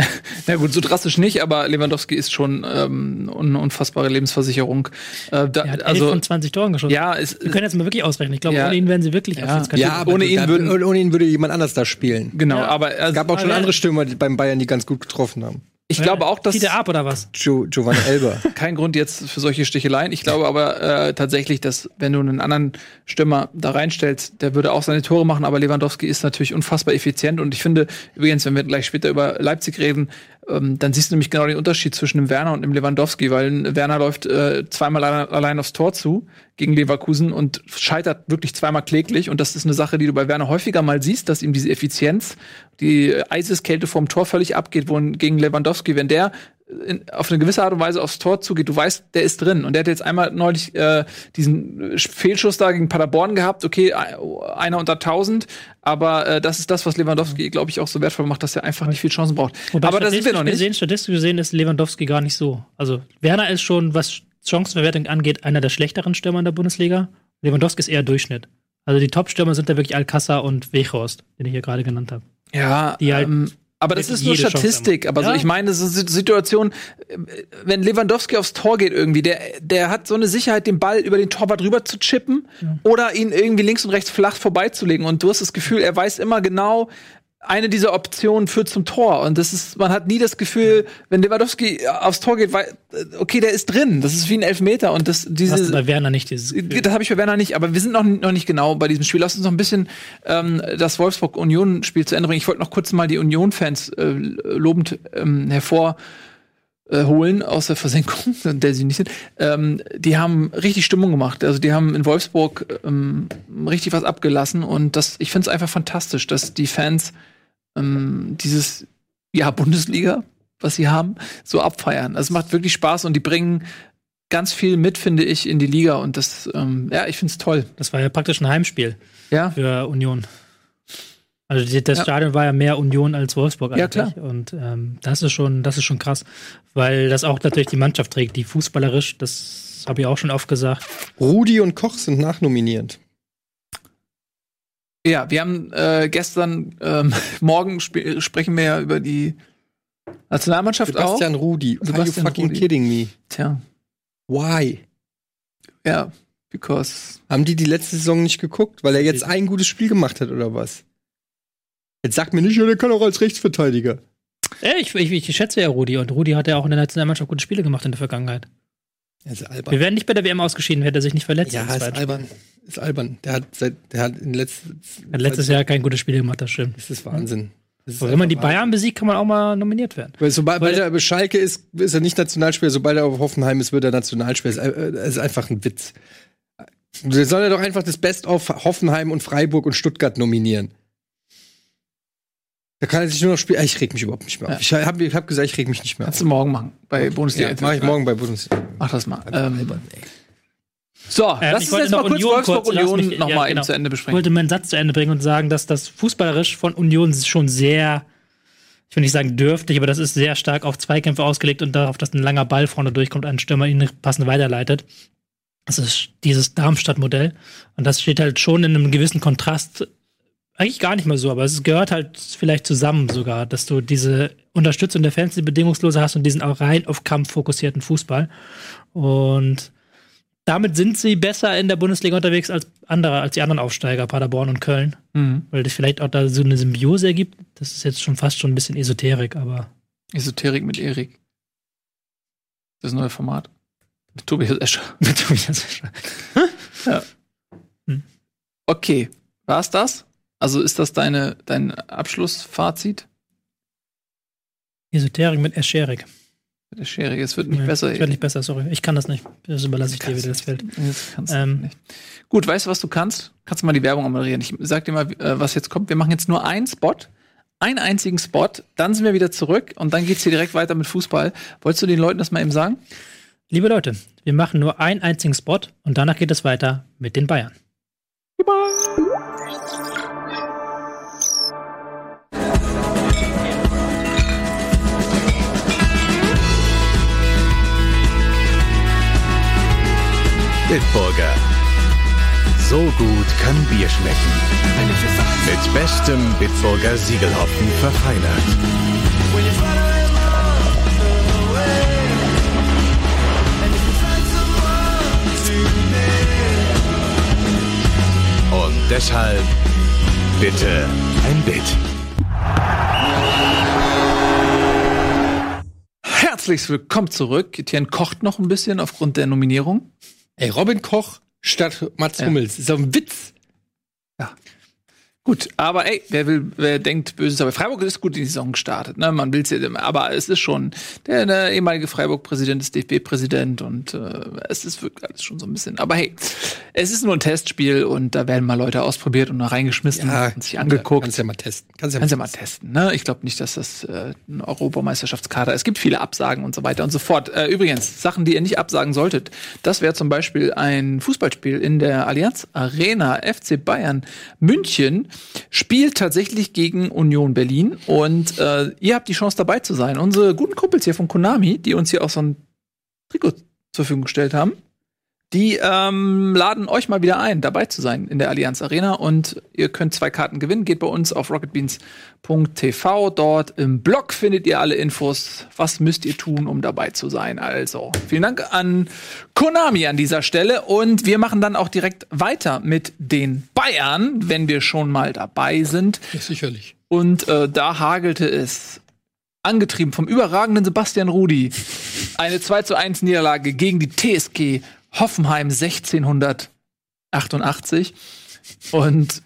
<laughs> Na gut, so drastisch nicht, aber Lewandowski ist schon ähm, eine unfassbare Lebensversicherung. Äh, da, er hat also von 20 Toren geschossen. Ja, es, wir können jetzt mal wirklich ausrechnen. Ich glaube, ja, ohne ihn wären sie wirklich ja, ja aber ohne ihn, würden, ohne ihn würde jemand anders da spielen. Genau, ja. aber es gab auch schon andere Stürmer beim Bayern, die ganz gut getroffen haben. Ich ja, glaube auch, dass. Zieht er ab oder was? Gio Giovanni Elber. <laughs> Kein Grund jetzt für solche Sticheleien. Ich glaube aber äh, tatsächlich, dass wenn du einen anderen Stürmer da reinstellst, der würde auch seine Tore machen, aber Lewandowski ist natürlich unfassbar effizient und ich finde, übrigens, wenn wir gleich später über Leipzig reden, ähm, dann siehst du nämlich genau den Unterschied zwischen dem Werner und dem Lewandowski, weil Werner läuft äh, zweimal allein aufs Tor zu gegen Leverkusen und scheitert wirklich zweimal kläglich. Und das ist eine Sache, die du bei Werner häufiger mal siehst, dass ihm diese Effizienz, die Eiseskälte vom Tor völlig abgeht, wo gegen Lewandowski, wenn der in, auf eine gewisse Art und Weise aufs Tor zugeht, du weißt, der ist drin. Und der hat jetzt einmal neulich äh, diesen Fehlschuss da gegen Paderborn gehabt. Okay, einer unter tausend. Aber äh, das ist das, was Lewandowski, glaube ich, auch so wertvoll macht, dass er einfach nicht viel Chancen braucht. Wobei aber da sind wir noch nicht. Gesehen, statistisch gesehen ist Lewandowski gar nicht so. Also Werner ist schon, was Chancenverwertung angeht, einer der schlechteren Stürmer in der Bundesliga. Lewandowski ist eher Durchschnitt. Also die Top-Stürmer sind da wirklich Alcázar und Weghorst, den ich hier gerade genannt habe. Ja, die halt ähm, aber das ist nur Statistik. Aber ja. so, ich meine, das ist eine Situation, wenn Lewandowski aufs Tor geht irgendwie, der, der hat so eine Sicherheit, den Ball über den Torwart rüber zu chippen ja. oder ihn irgendwie links und rechts flach vorbeizulegen. Und du hast das Gefühl, er weiß immer genau, eine dieser Optionen führt zum Tor. Und das ist, man hat nie das Gefühl, wenn Lewandowski aufs Tor geht, weil, okay, der ist drin. Das ist wie ein Elfmeter. Und das, diese. Hast du bei Werner nicht dieses Gefühl. Das habe ich bei Werner nicht. Aber wir sind noch, noch nicht genau bei diesem Spiel. Lass uns noch ein bisschen ähm, das Wolfsburg-Union-Spiel zu Ende bringen. Ich wollte noch kurz mal die Union-Fans äh, lobend ähm, hervor äh, holen aus der Versenkung, <laughs> der sie nicht sind, ähm, die haben richtig Stimmung gemacht. Also die haben in Wolfsburg ähm, richtig was abgelassen und das, ich finde es einfach fantastisch, dass die Fans ähm, dieses ja Bundesliga, was sie haben, so abfeiern. Also es macht wirklich Spaß und die bringen ganz viel mit, finde ich, in die Liga und das, ähm, ja, ich finde es toll. Das war ja praktisch ein Heimspiel Ja, für Union. Also die, das Ja. Stadion war ja mehr Union als Wolfsburg Ja, eigentlich. klar. Und ähm, das ist schon, das ist schon krass, weil das auch natürlich die Mannschaft trägt, die fußballerisch, das habe ich auch schon oft gesagt. Rudi und Koch sind nachnominiert. ja, wir haben äh, gestern, ähm, <laughs> morgen sp sprechen wir ja über die Nationalmannschaft Sebastian Rudi. Are you Sebastian fucking Rudi. kidding me? auch. Tja, Why? ja, because Haben die die letzte Saison nicht geguckt, weil er jetzt ein gutes Spiel gemacht hat oder was? Jetzt sagt mir nicht, der kann auch als Rechtsverteidiger. Ich, ich, ich schätze ja Rudi und Rudi hat ja auch in der Nationalmannschaft gute Spiele gemacht in der Vergangenheit. Das ist Wir albern. wären nicht bei der WM ausgeschieden, hätte er sich nicht verletzt. Ja, ist albern. Ist albern. Der hat, seit, der hat Spiel. Hat letztes Jahr kein gutes Spiel gemacht, das stimmt. Das ist Wahnsinn. Das ist wenn man die Bayern besiegt, kann man auch mal nominiert werden. Weil sobald Weil- er bei Schalke ist, ist er nicht Nationalspieler. Sobald er auf Hoffenheim ist, wird er Nationalspieler. Das ist- Das ist einfach ein Witz. Soll er doch einfach das Best of Hoffenheim und Freiburg und Stuttgart nominieren. Da kann er sich nur noch spielen. Ich reg mich überhaupt nicht mehr auf. Ich habe ich hab gesagt, ich reg mich nicht mehr auf. kannst du morgen machen bei Bundesliga. Ja, mach ich morgen bei Bundesliga. Mach das mal. Ähm, so, Äh, lass ich uns wollte jetzt mal kurz Union Wolfsburg kurz- Union mich- noch ja, mal genau. eben zu Ende Ich besprechen. wollte meinen Satz zu Ende bringen und sagen, dass das fußballerisch von Union schon sehr, ich will nicht sagen dürftig, aber das ist sehr stark auf Zweikämpfe ausgelegt und darauf, dass ein langer Ball vorne durchkommt, ein Stürmer ihn passend weiterleitet. Das ist dieses Darmstadt-Modell. Und das steht halt schon in einem gewissen Kontrast. Eigentlich gar nicht mal so, aber es gehört halt vielleicht zusammen sogar, dass du diese Unterstützung der Fans, die bedingungslose hast und diesen auch rein auf Kampf fokussierten Fußball. Und damit sind sie besser in der Bundesliga unterwegs als andere, als die anderen Aufsteiger, Paderborn und Köln. Mhm. Weil das vielleicht auch da so eine Symbiose ergibt. Das ist jetzt schon fast schon ein bisschen Esoterik, aber Esoterik mit Erik. Das neue Format. Mit Tobias Escher. <laughs> mit Tobias Escher. Okay, war's das? Also ist das deine, dein Abschlussfazit? Esoterik mit Escherik. Der Schere, es wird nicht Nee, besser. Es wird nicht besser, sorry. Ich kann das nicht. Das überlasse ich dir, wie Kannst das du Ähm. Gut, weißt du, was du kannst? Kannst du mal die Werbung moderieren? Ich sag dir mal, äh, was jetzt kommt. Wir machen jetzt nur einen Spot, einen einzigen Spot, dann sind wir wieder zurück und dann geht's hier direkt weiter mit Fußball. Wolltest du den Leuten das mal eben sagen? Liebe Leute, wir machen nur einen einzigen Spot und danach geht es weiter mit den Bayern. Bitburger. So gut kann Bier schmecken. Mit bestem Bitburger Siegelhopfen verfeinert. Und deshalb bitte ein Bit. Herzlich willkommen zurück. Etienne kocht noch ein bisschen aufgrund der Nominierung. Ey, Robin Koch statt Mats Ja. Hummels. Ist doch ein Witz. Gut, aber ey, wer will, wer denkt Böses, aber Freiburg ist gut in die Saison gestartet, ne? Man will's ja, immer, aber es ist schon der, der ehemalige Freiburg-Präsident ist DFB-Präsident und äh, es ist wirklich alles schon so ein bisschen. Aber hey, es ist nur ein Testspiel und da werden mal Leute ausprobiert und da reingeschmissen und sich angeguckt. Kannst ja mal testen. Kannst ja Kannst ja mal testen, ne? Ich glaube nicht, dass das äh, ein Europameisterschaftskader ist. Es gibt viele Absagen und so weiter und so fort. Äh, übrigens, Sachen, die ihr nicht absagen solltet. Das wäre zum Beispiel ein Fußballspiel in der Allianz Arena. FC Bayern München spielt tatsächlich gegen Union Berlin und äh, ihr habt die Chance dabei zu sein. Unsere guten Kumpels hier von Konami, die uns hier auch so ein Trikot zur Verfügung gestellt haben, die ähm, laden euch mal wieder ein, dabei zu sein in der Allianz Arena und ihr könnt zwei Karten gewinnen. Geht bei uns auf rocketbeans.tv. Dort im Blog findet ihr alle Infos. Was müsst ihr tun, um dabei zu sein? Also, vielen Dank an Konami an dieser Stelle und wir machen dann auch direkt weiter mit den Bayern, wenn wir schon mal dabei sind. Ja, sicherlich. Und äh, da hagelte es, angetrieben vom überragenden Sebastian Rudi, eine 2 zu 1 Niederlage gegen die TSG Hoffenheim 1688. Und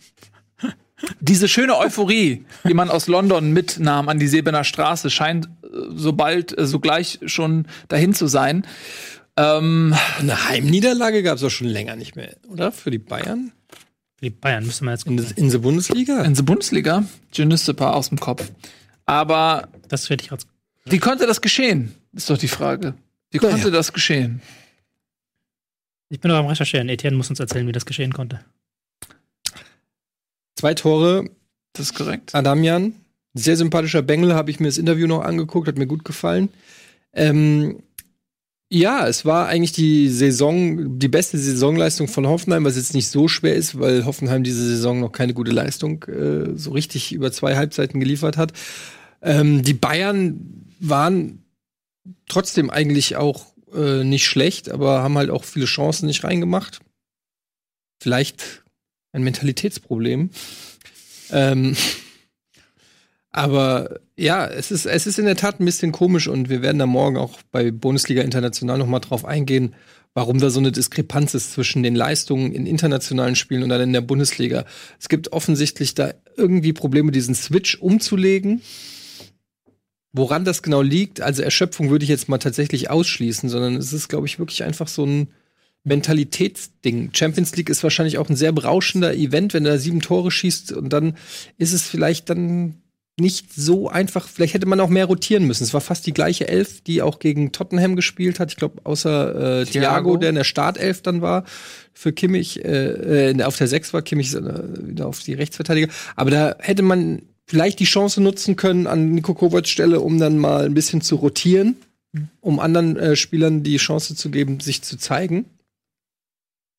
diese schöne Euphorie, die man aus London mitnahm an die Sebener Straße, scheint sobald, äh, sogleich schon dahin zu sein. Ähm, Eine Heimniederlage gab es auch schon länger nicht mehr, oder? Für die Bayern? Für die Bayern müssen wir jetzt In, gucken. in der Bundesliga? in der Bundesliga, Genüstepa aus dem Kopf. Aber Das hätte ich als wie konnte das geschehen? Ist doch die Frage. Wie konnte das geschehen? Ich bin noch am Recherchieren. Etienne muss uns erzählen, wie das geschehen konnte. Zwei Tore, Das ist korrekt. Adamian. Sehr sympathischer Bengel, habe ich mir das Interview noch angeguckt, hat mir gut gefallen. Ähm, ja, es war eigentlich die Saison, die beste Saisonleistung von Hoffenheim, was jetzt nicht so schwer ist, weil Hoffenheim diese Saison noch keine gute Leistung äh, so richtig über zwei Halbzeiten geliefert hat. Ähm, die Bayern waren trotzdem eigentlich auch äh, nicht schlecht, aber haben halt auch viele Chancen nicht reingemacht. Vielleicht ein Mentalitätsproblem. Ähm, <laughs> aber ja, es ist, es ist in der Tat ein bisschen komisch und wir werden da morgen auch bei Bundesliga International noch mal drauf eingehen, warum da so eine Diskrepanz ist zwischen den Leistungen in internationalen Spielen und dann in der Bundesliga. Es gibt offensichtlich da irgendwie Probleme, diesen Switch umzulegen. Woran das genau liegt, also Erschöpfung würde ich jetzt mal tatsächlich ausschließen, sondern es ist, glaube ich, wirklich einfach so ein Mentalitätsding. Champions League ist wahrscheinlich auch ein sehr berauschender Event, wenn du da sieben Tore schießt und dann ist es vielleicht dann nicht so einfach. Vielleicht hätte man auch mehr rotieren müssen. Es war fast die gleiche Elf, die auch gegen Tottenham gespielt hat. Ich glaube, außer äh, Thiago, der in der Startelf dann war für Kimmich, äh, äh, auf der Sechs war Kimmich äh, wieder auf die Rechtsverteidiger. Aber da hätte man vielleicht die Chance nutzen können an Nico Kovacs Stelle, um dann mal ein bisschen zu rotieren, um anderen äh, Spielern die Chance zu geben, sich zu zeigen.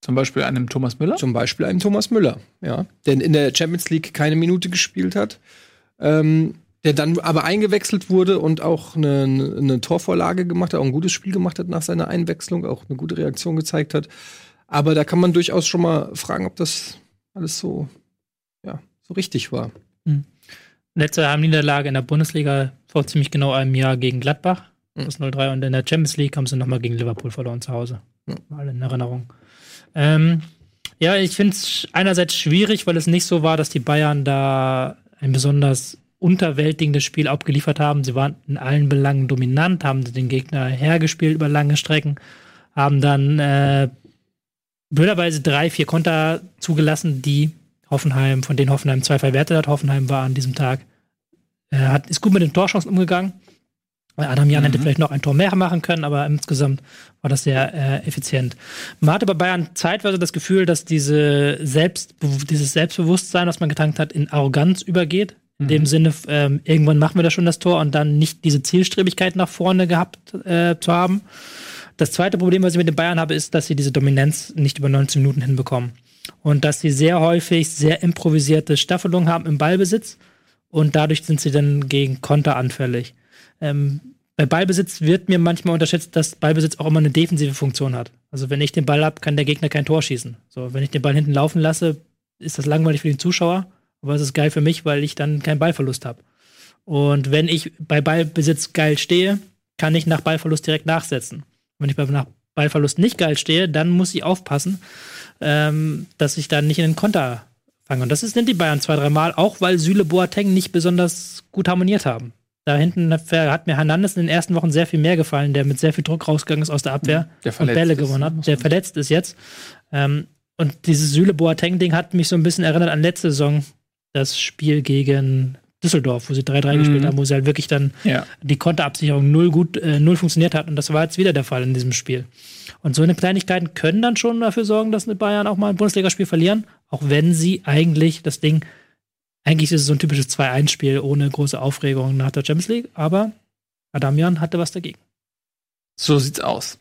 Zum Beispiel einem Thomas Müller. Zum Beispiel einem Thomas Müller, ja, der in der Champions League keine Minute gespielt hat, ähm, der dann aber eingewechselt wurde und auch eine, eine Torvorlage gemacht hat, auch ein gutes Spiel gemacht hat nach seiner Einwechslung, auch eine gute Reaktion gezeigt hat. Aber da kann man durchaus schon mal fragen, ob das alles so, ja, so richtig war. Letzte Heimniederlage in der Bundesliga vor ziemlich genau einem Jahr gegen Gladbach. Das 0-3. Und in der Champions League haben sie nochmal gegen Liverpool verloren zu Hause. Ja. Mal in Erinnerung. Ähm, ja, ich finde es einerseits schwierig, weil es nicht so war, dass die Bayern da ein besonders unterwältigendes Spiel abgeliefert haben. Sie waren in allen Belangen dominant, haben den Gegner hergespielt über lange Strecken, haben dann äh, blöderweise drei, vier Konter zugelassen, die Hoffenheim, von denen Hoffenheim zwei verwertet hat. Hoffenheim war an diesem Tag, äh, hat, ist gut mit den Torchancen umgegangen. Weil Adam Jan hätte vielleicht noch ein Tor mehr machen können, aber insgesamt war das sehr äh, effizient. Man hatte bei Bayern zeitweise das Gefühl, dass diese Selbst, dieses Selbstbewusstsein, was man getankt hat, in Arroganz übergeht. In dem Sinne, ähm, irgendwann machen wir da schon das Tor und dann nicht diese Zielstrebigkeit nach vorne gehabt äh, zu haben. Das zweite Problem, was ich mit den Bayern habe, ist, dass sie diese Dominanz nicht über 19 Minuten hinbekommen. Und dass sie sehr häufig sehr improvisierte Staffelungen haben im Ballbesitz und dadurch sind sie dann gegen Konter anfällig. Ähm, bei Ballbesitz wird mir manchmal unterschätzt, dass Ballbesitz auch immer eine defensive Funktion hat. Also wenn ich den Ball habe, kann der Gegner kein Tor schießen. So, wenn ich den Ball hinten laufen lasse, ist das langweilig für den Zuschauer, aber es ist geil für mich, weil ich dann keinen Ballverlust habe. Und wenn ich bei Ballbesitz geil stehe, kann ich nach Ballverlust direkt nachsetzen. Wenn ich bei nach Ballverlust nicht geil stehe, dann muss ich aufpassen, ähm, dass ich dann nicht in den Konter fange. Und das ist, sind die Bayern zwei, dreimal, auch weil Süle Boateng nicht besonders gut harmoniert haben. Da hinten hat mir Hernandez in den ersten Wochen sehr viel mehr gefallen, der mit sehr viel Druck rausgegangen ist aus der Abwehr Der und Bälle gewonnen ne, hat, der verletzt ist jetzt. Ähm, und dieses Süle Boateng-Ding hat mich so ein bisschen erinnert an letzte Saison, das Spiel gegen Düsseldorf, wo sie 3-3 Mhm. gespielt haben, wo sie halt wirklich dann Ja. die Konterabsicherung null gut, äh, null funktioniert hat. Und das war jetzt wieder der Fall in diesem Spiel. Und so eine Kleinigkeiten können dann schon dafür sorgen, dass die Bayern auch mal ein Bundesligaspiel verlieren, auch wenn sie eigentlich das Ding, eigentlich ist es so ein typisches 2-1-Spiel ohne große Aufregung nach der Champions League, aber Adamian hatte was dagegen. So sieht's aus.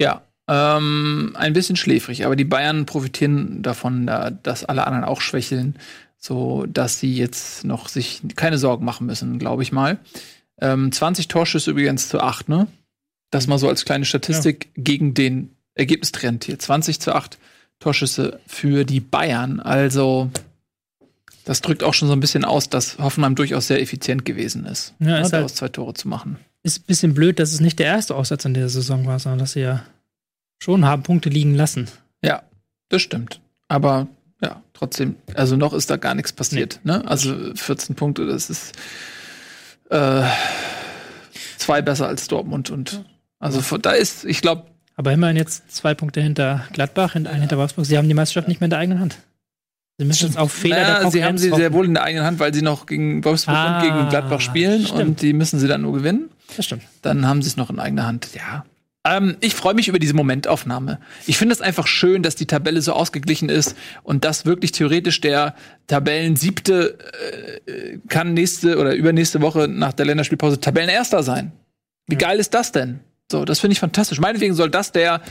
Ja, ähm, ein bisschen schläfrig, aber die Bayern profitieren davon, da, dass alle anderen auch schwächeln, so dass sie jetzt noch sich keine Sorgen machen müssen, glaube ich mal. Ähm, 20 Torschüsse übrigens zu 8, ne? Das mal so als kleine Statistik gegen den Ergebnistrend hier. 20 zu 8 Torschüsse für die Bayern. Also, das drückt auch schon so ein bisschen aus, dass Hoffenheim durchaus sehr effizient gewesen ist, Ja, ne, ist halt- daraus zwei Tore zu machen. Ist ein bisschen blöd, dass es nicht der erste Aussatz in dieser Saison war, sondern dass sie ja schon haben Punkte liegen lassen. Ja, das stimmt. Aber ja, trotzdem, also noch ist da gar nichts passiert. Ne? Also 14 Punkte, das ist äh, zwei besser als Dortmund und also von, da ist, ich glaube, Aber immerhin jetzt zwei Punkte hinter Gladbach, hinter, einen hinter Wolfsburg. Sie haben die Meisterschaft nicht mehr in der eigenen Hand. Sie müssen jetzt auf Fehler der naja, Konkurrenz sie haben sie hoffen. sehr wohl in der eigenen Hand, weil sie noch gegen Wolfsburg Ah, und gegen Gladbach spielen stimmt. und die müssen sie dann nur gewinnen. Das stimmt. Dann haben sie es noch in eigener Hand. Ja. Ähm, ich freue mich über diese Momentaufnahme. Ich finde es einfach schön, dass die Tabelle so ausgeglichen ist und dass wirklich theoretisch der Tabellensiebte äh, kann nächste oder übernächste Woche nach der Länderspielpause Tabellenerster sein. Wie geil ist das denn? So, das finde ich fantastisch. Meinetwegen soll das der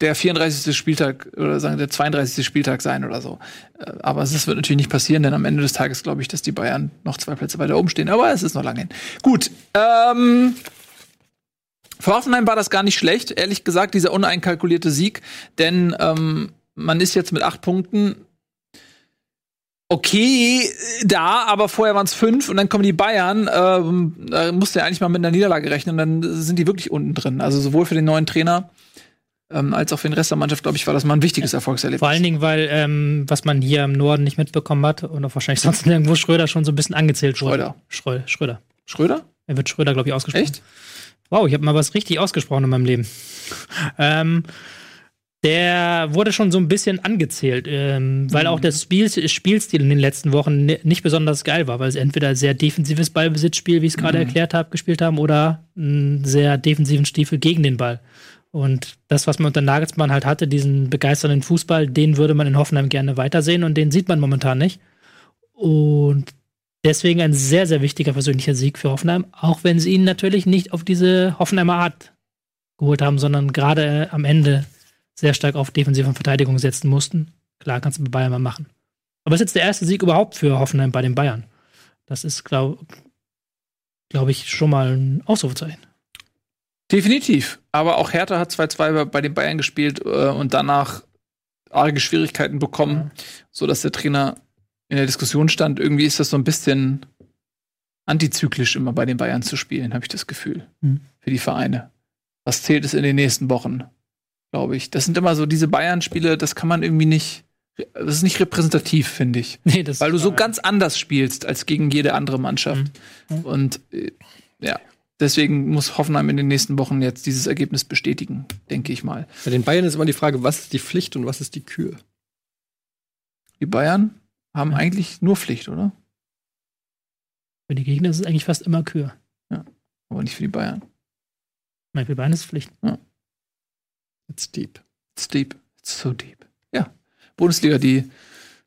der 34. Spieltag oder sagen der 32. Spieltag sein oder so. Äh, Aber es wird natürlich nicht passieren, denn am Ende des Tages glaube ich, dass die Bayern noch zwei Plätze weiter oben stehen. Aber es ist noch lange hin. Gut. Ähm, für Hoffenheim war das gar nicht schlecht, ehrlich gesagt, dieser uneinkalkulierte Sieg, denn ähm, man ist jetzt mit acht Punkten okay da, aber vorher waren es fünf und dann kommen die Bayern, ähm, da musst du ja eigentlich mal mit einer Niederlage rechnen, dann sind die wirklich unten drin. Also sowohl für den neuen Trainer ähm, als auch für den Rest der Mannschaft, glaube ich, war das mal ein wichtiges Erfolgserlebnis. Vor allen Dingen, weil, ähm, was man hier im Norden nicht mitbekommen hat und auch wahrscheinlich <laughs> sonst nirgendwo Schröder schon so ein bisschen angezählt wurde. Schröder. Schröder. Schröder. Schröder? Er wird Schröder, glaube ich, ausgesprochen. Echt? Wow, ich habe mal was richtig ausgesprochen in meinem Leben. ähm, der wurde schon so ein bisschen angezählt, ähm, weil auch das Spiel, Spielstil in den letzten Wochen ni- nicht besonders geil war, weil sie entweder sehr defensives Ballbesitzspiel, wie ich es gerade erklärt habe, gespielt haben oder einen sehr defensiven Stiefel gegen den Ball. Und das, was man unter Nagelsmann halt hatte, diesen begeisternden Fußball, den würde man in Hoffenheim gerne weitersehen und den sieht man momentan nicht. Und deswegen ein sehr, sehr wichtiger persönlicher Sieg für Hoffenheim, auch wenn sie ihn natürlich nicht auf diese Hoffenheimer Art geholt haben, sondern gerade äh, am Ende sehr stark auf Defensive und Verteidigung setzen mussten. Klar, kannst du bei Bayern mal machen. Aber es ist jetzt der erste Sieg überhaupt für Hoffenheim bei den Bayern. Das ist, glaube glaub ich, schon mal ein Ausrufezeichen. Definitiv. Aber auch Hertha hat 2-2 bei- bei den Bayern gespielt äh, und danach arge Schwierigkeiten bekommen, so dass der Trainer in der Diskussion stand. Irgendwie ist das so ein bisschen antizyklisch immer bei den Bayern zu spielen, habe ich das Gefühl. Mhm. Für die Vereine. Was zählt es in den nächsten Wochen, glaube ich. Das sind immer so diese Bayern-Spiele, das kann man irgendwie nicht. Das ist nicht repräsentativ, finde ich. Nee, das Weil du so ganz anders spielst als gegen jede andere Mannschaft. Mhm. Und äh, ja, deswegen muss Hoffenheim in den nächsten Wochen jetzt dieses Ergebnis bestätigen, denke ich mal. Bei den Bayern ist immer die Frage, was ist die Pflicht und was ist die Kür? Die Bayern haben eigentlich nur Pflicht, oder? für die Gegner ist es eigentlich fast immer Kür. Aber nicht für die Bayern. Mein, für Bayern ist es Pflicht. It's deep. It's deep. It's so deep. Ja. Bundesliga, die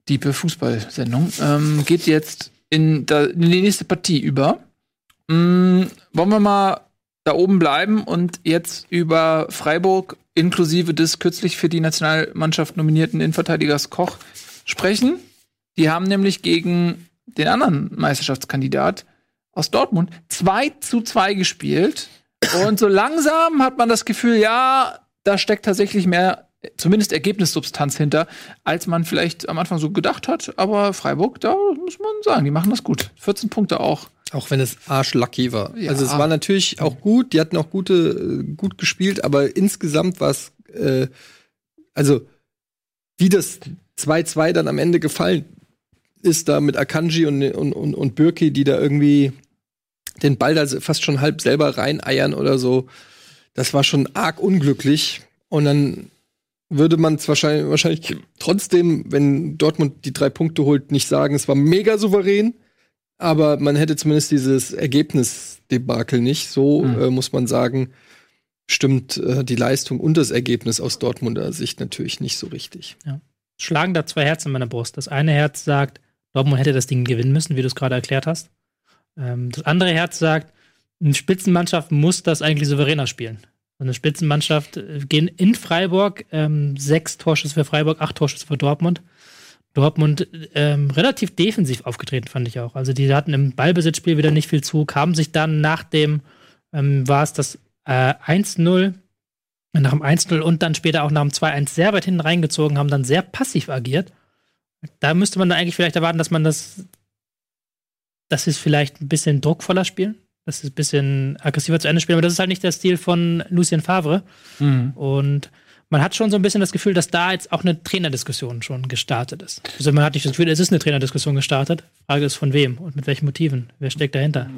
diepe Fußballsendung, ähm, geht jetzt in, da, in die nächste Partie über. Mm, wollen wir mal da oben bleiben und jetzt über Freiburg inklusive des kürzlich für die Nationalmannschaft nominierten Innenverteidigers Koch sprechen. Die haben nämlich gegen den anderen Meisterschaftskandidat aus Dortmund 2 zu 2 gespielt. Und so langsam hat man das Gefühl, ja, da steckt tatsächlich mehr, zumindest Ergebnissubstanz hinter, als man vielleicht am Anfang so gedacht hat. Aber Freiburg, da muss man sagen, die machen das gut. 14 Punkte auch. Auch wenn es arschlucky war. Ja. Also es war natürlich auch gut, die hatten auch gute, äh, gut gespielt, aber insgesamt war es, äh, also wie das 2-2 dann am Ende gefallen ist, da mit Akanji und, und, und, und Birki, die da irgendwie den Ball da fast schon halb selber reineiern oder so, das war schon arg unglücklich. Und dann würde man es wahrscheinlich, wahrscheinlich trotzdem, wenn Dortmund die drei Punkte holt, nicht sagen, es war mega souverän. Aber man hätte zumindest dieses Ergebnisdebakel nicht. So Mhm. äh, muss man sagen, stimmt äh, die Leistung und das Ergebnis aus Dortmunder Sicht natürlich nicht so richtig. schlagen da zwei Herzen in meiner Brust. Das eine Herz sagt, Dortmund hätte das Ding gewinnen müssen, wie du es gerade erklärt hast. Ähm, das andere Herz sagt, eine Spitzenmannschaft muss das eigentlich souveräner spielen. Und eine Spitzenmannschaft äh, gehen in Freiburg ähm, sechs Torschüsse für Freiburg, acht Torschüsse für Dortmund. Dortmund ähm, relativ defensiv aufgetreten, fand ich auch. Also die hatten im Ballbesitzspiel wieder nicht viel Zug, haben sich dann nach dem, ähm, war es das äh, 1-0 nach dem 1-0 und dann später auch nach dem 2-1 sehr weit hinten reingezogen, haben dann sehr passiv agiert. Da müsste man dann eigentlich vielleicht erwarten, dass man das, dass sie es vielleicht ein bisschen druckvoller spielen, dass sie es ein bisschen aggressiver zu Ende spielen, aber das ist halt nicht der Stil von Lucien Favre. Und man hat schon so ein bisschen das Gefühl, dass da jetzt auch eine Trainerdiskussion schon gestartet ist. Also man hat nicht das Gefühl, es ist eine Trainerdiskussion gestartet. Frage ist von wem und mit welchen Motiven? Wer steckt dahinter?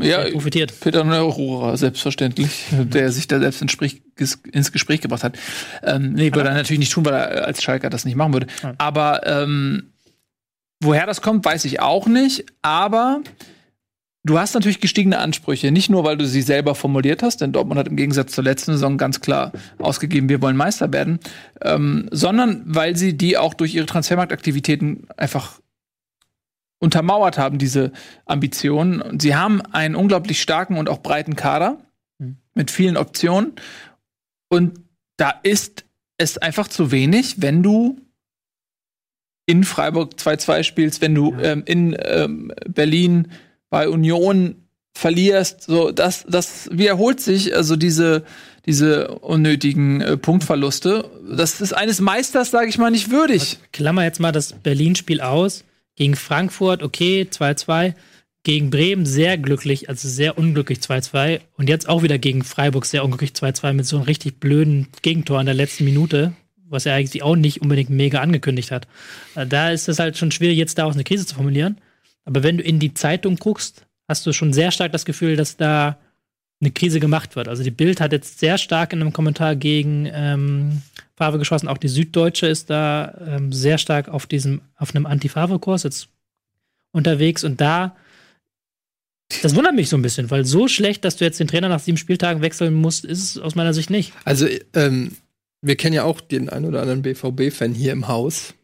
Ja, Wer profitiert? Peter Neururer, selbstverständlich, der sich da selbst ins, Gespräch gebracht hat. Ähm, nee, würde er natürlich nicht tun, weil er als Schalker das nicht machen würde. Aber ähm, woher das kommt, weiß ich auch nicht. Aber du hast natürlich gestiegene Ansprüche. Nicht nur, weil du sie selber formuliert hast, denn Dortmund hat im Gegensatz zur letzten Saison ganz klar ausgegeben, wir wollen Meister werden, ähm, sondern weil sie die auch durch ihre Transfermarktaktivitäten einfach untermauert haben, diese Ambitionen. Und sie haben einen unglaublich starken und auch breiten Kader Mhm. mit vielen Optionen. Und da ist es einfach zu wenig, wenn du in Freiburg 2-2 spielst, wenn du ähm, in ähm, Berlin bei Union verlierst, so das das wiederholt sich, also diese diese unnötigen äh, Punktverluste. Das ist eines Meisters, sage ich mal, nicht würdig. Klammer jetzt mal das Berlin-Spiel aus. Gegen Frankfurt, okay, 2-2. Gegen Bremen sehr glücklich, also sehr unglücklich 2-2. Und jetzt auch wieder gegen Freiburg sehr unglücklich 2-2 mit so einem richtig blöden Gegentor in der letzten Minute, was er eigentlich auch nicht unbedingt mega angekündigt hat. Äh, Da ist es halt schon schwierig, jetzt daraus eine Krise zu formulieren. Aber wenn du in die Zeitung guckst, hast du schon sehr stark das Gefühl, dass da eine Krise gemacht wird. Also die Bild hat jetzt sehr stark in einem Kommentar gegen ähm, Favre geschossen. Auch die Süddeutsche ist da ähm, sehr stark auf diesem, auf einem Anti-Favre-Kurs jetzt unterwegs. Und da, das wundert mich so ein bisschen, weil so schlecht, dass du jetzt den Trainer nach sieben Spieltagen wechseln musst, ist es aus meiner Sicht nicht. Also, ähm, wir kennen ja auch den ein oder anderen BVB-Fan hier im Haus.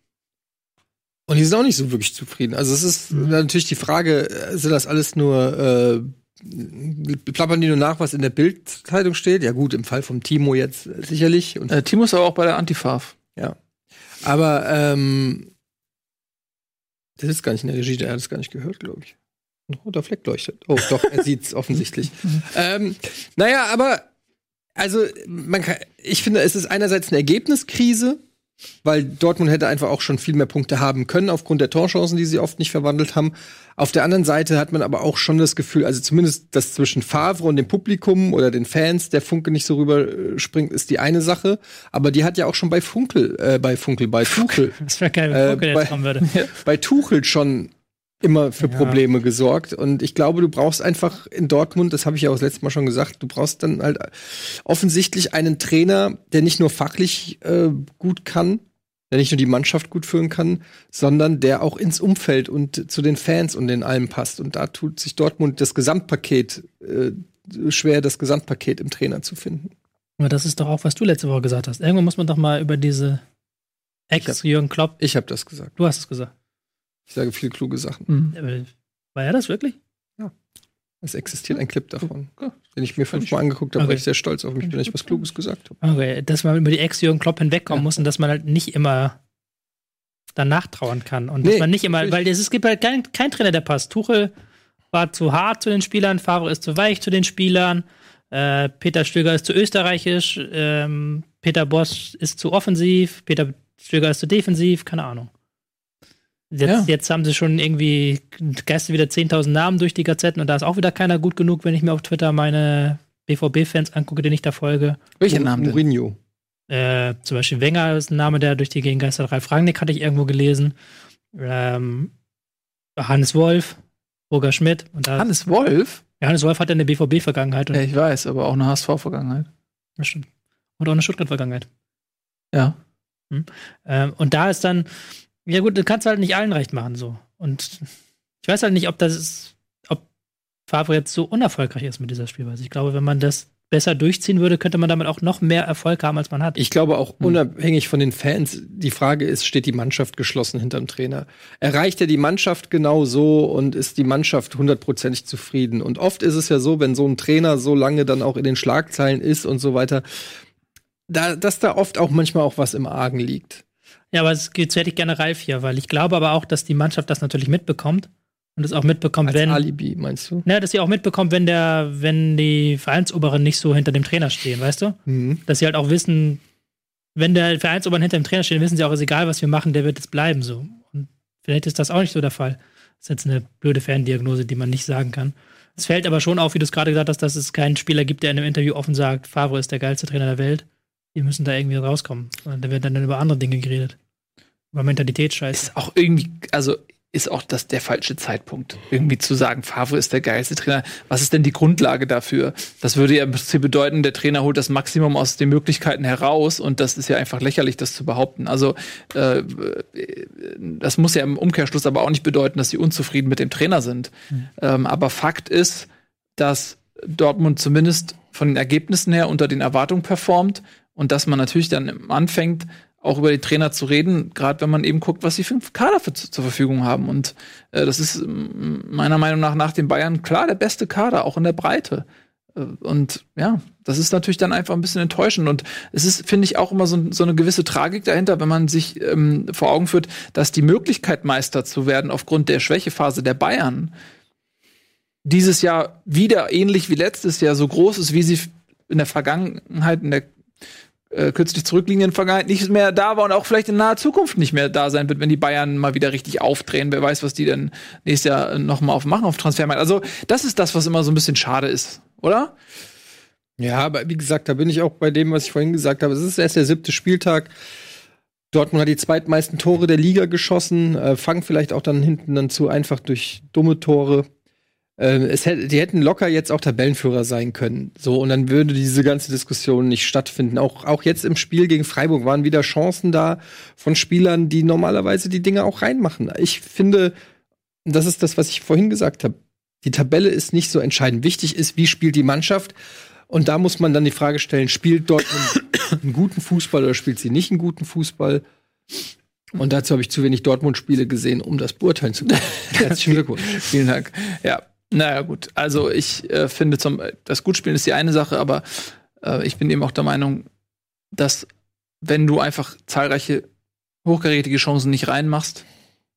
Und die sind auch nicht so wirklich zufrieden. Also, es ist Mhm. natürlich die Frage, äh, sind das alles nur, äh, plappern die nur nach, was in der Bild-Zeitung steht? Ja, gut, im Fall vom Timo jetzt äh, sicherlich. Und, Äh, Timo ist aber auch bei der Antifav. ja. Aber, ähm, das ist gar nicht in der Regie, der hat es gar nicht gehört, glaube ich. Ein roter Fleck leuchtet. Oh, doch, er sieht's <laughs> offensichtlich. ähm, naja, aber also man kann, ich finde, es ist einerseits eine Ergebniskrise, weil Dortmund hätte einfach auch schon viel mehr Punkte haben können aufgrund der Torchancen, die sie oft nicht verwandelt haben. Auf der anderen Seite hat man aber auch schon das Gefühl, also zumindest das zwischen Favre und dem Publikum oder den Fans, der Funke nicht so rüber äh, ist die eine Sache. Aber die hat ja auch schon bei Funkel, äh, bei Funkel, bei Tuchel, Das wäre geil, wenn Äh, Funke bei- jetzt kommen würde. <laughs> bei Tuchel schon immer für Ja. Probleme gesorgt. Und ich glaube, du brauchst einfach in Dortmund, das habe ich ja auch das letzte Mal schon gesagt, du brauchst dann halt offensichtlich einen Trainer, der nicht nur fachlich äh, gut kann, der nicht nur die Mannschaft gut führen kann, sondern der auch ins Umfeld und zu den Fans und den allem passt. Und da tut sich Dortmund das Gesamtpaket äh, schwer, das Gesamtpaket im Trainer zu finden. Aber das ist doch auch, was du letzte Woche gesagt hast. Irgendwann muss man doch mal über diese Ex-Jürgen Klopp, Ich habe das gesagt. du hast es gesagt. Ich sage viel kluge Sachen. Mhm. War er das wirklich? Es existiert ein Clip davon, Ja. den ich mir fünfmal angeguckt habe, Okay. weil ich sehr stolz auf mich bin, dass ich was Kluges gesagt habe. Okay, dass man über die Ex-Jürgen Klopp hinwegkommen Ja. muss und dass man halt nicht immer danach trauern kann. Und Nee, dass man nicht immer, natürlich. weil es, es gibt halt keinen kein Trainer, der passt. Tuchel war zu hart zu den Spielern, Favre ist zu weich zu den Spielern, äh, Peter Stöger ist zu österreichisch, ähm, Peter Bosch ist zu offensiv, Peter Stöger ist zu defensiv, keine Ahnung. Jetzt, Ja. jetzt haben sie schon irgendwie geistern wieder 10.000 Namen durch die Gazetten und da ist auch wieder keiner gut genug, wenn ich mir auf Twitter meine BVB-Fans angucke, denen ich da folge. Welche Namen denn? Mourinho. Äh, zum Beispiel Wenger ist ein Name, der durch die Gegend geistert. Ralf Rangnick hatte ich irgendwo gelesen. Ähm, Hannes Wolf, Roger Schmidt. Und da, Hannes Wolf? ja, Hannes Wolf hat ja eine BVB-Vergangenheit. Ja, ich weiß, aber auch eine HSV-Vergangenheit. Ja, stimmt. und auch eine Stuttgart-Vergangenheit. Ja. Ähm, und da ist dann, ja gut, du kannst halt nicht allen recht machen so. Und ich weiß halt nicht, ob das ist, ob Favre jetzt so unerfolgreich ist mit dieser Spielweise. Ich glaube, wenn man das besser durchziehen würde, könnte man damit auch noch mehr Erfolg haben, als man hat. Ich glaube auch Hm. unabhängig von den Fans, die Frage ist, steht die Mannschaft geschlossen hinterm Trainer? Erreicht er die Mannschaft genau so und ist die Mannschaft hundertprozentig zufrieden? Und oft ist es ja so, wenn so ein Trainer so lange dann auch in den Schlagzeilen ist und so weiter, da, dass da oft auch manchmal auch was im Argen liegt. Ja, aber es geht, hätte ich gerne Ralf hier, weil ich glaube aber auch, dass die Mannschaft das natürlich mitbekommt und es auch mitbekommt, Als wenn. Alibi, meinst du? Ja, dass sie auch mitbekommt, wenn der, wenn die Vereinsoberen nicht so hinter dem Trainer stehen, weißt du? Mhm. Dass sie halt auch wissen, wenn der Vereinsoberen hinter dem Trainer steht, wissen sie auch, ist egal, was wir machen, der wird jetzt bleiben so. Und vielleicht ist das auch nicht so der Fall. Das ist jetzt eine blöde Ferndiagnose, die man nicht sagen kann. Es fällt aber schon auf, wie du es gerade gesagt hast, dass es keinen Spieler gibt, der in einem Interview offen sagt, Favre ist der geilste Trainer der Welt. Die müssen da irgendwie rauskommen. Da wird dann über andere Dinge geredet. Über Mentalitätsscheiß. ist auch irgendwie, also ist auch das der falsche Zeitpunkt, irgendwie zu sagen, Favre ist der geilste Trainer. Was ist denn die Grundlage dafür? Das würde ja im Prinzip bedeuten, der Trainer holt das Maximum aus den Möglichkeiten heraus und das ist ja einfach lächerlich, das zu behaupten. Also äh, das muss ja im Umkehrschluss aber auch nicht bedeuten, dass sie unzufrieden mit dem Trainer sind. Ähm, aber Fakt ist, dass Dortmund zumindest von den Ergebnissen her unter den Erwartungen performt und dass man natürlich dann anfängt, auch über den Trainer zu reden, gerade wenn man eben guckt, was sie für einen Kader für, zur Verfügung haben. Und äh, das ist meiner Meinung nach nach den Bayern klar der beste Kader, auch in der Breite. Äh, Und ja, das ist natürlich dann einfach ein bisschen enttäuschend. Und es ist, finde ich, auch immer so, so eine gewisse Tragik dahinter, wenn man sich ähm, vor Augen führt, dass die Möglichkeit, Meister zu werden, aufgrund der Schwächephase der Bayern, dieses Jahr wieder ähnlich wie letztes Jahr so groß ist, wie sie in der Vergangenheit, in der äh, kürzlich zurückliegenden Vergangenheit nicht mehr da war und auch vielleicht in naher Zukunft nicht mehr da sein wird, wenn die Bayern mal wieder richtig aufdrehen. Wer weiß, was die denn nächstes Jahr noch mal auf machen auf Transfermarkt. Also das ist das, was immer so ein bisschen schade ist, oder? Ja, aber wie gesagt, da bin ich auch bei dem, was ich vorhin gesagt habe. Es ist erst der siebte Spieltag. Dortmund hat die zweitmeisten Tore der Liga geschossen, äh, fangen vielleicht auch dann hinten dann zu einfach durch dumme Tore. Ähm, es hätte, die hätten locker jetzt auch Tabellenführer sein können. So, und dann würde diese ganze Diskussion nicht stattfinden. Auch, auch jetzt im Spiel gegen Freiburg waren wieder Chancen da von Spielern, die normalerweise die Dinge auch reinmachen. Ich finde, das ist das, was ich vorhin gesagt habe. Die Tabelle ist nicht so entscheidend. Wichtig ist, wie spielt die Mannschaft. Und da muss man dann die Frage stellen, spielt Dortmund <coughs> einen guten Fußball oder spielt sie nicht einen guten Fußball? Und dazu habe ich zu wenig Dortmund-Spiele gesehen, um das beurteilen zu können. <laughs> Herzlichen Glückwunsch. Vielen Dank. Ja, naja, gut. Also ich äh, finde, zum, das Gutspielen ist die eine Sache, aber äh, ich bin eben auch der Meinung, dass wenn du einfach zahlreiche hochkarätige Chancen nicht reinmachst,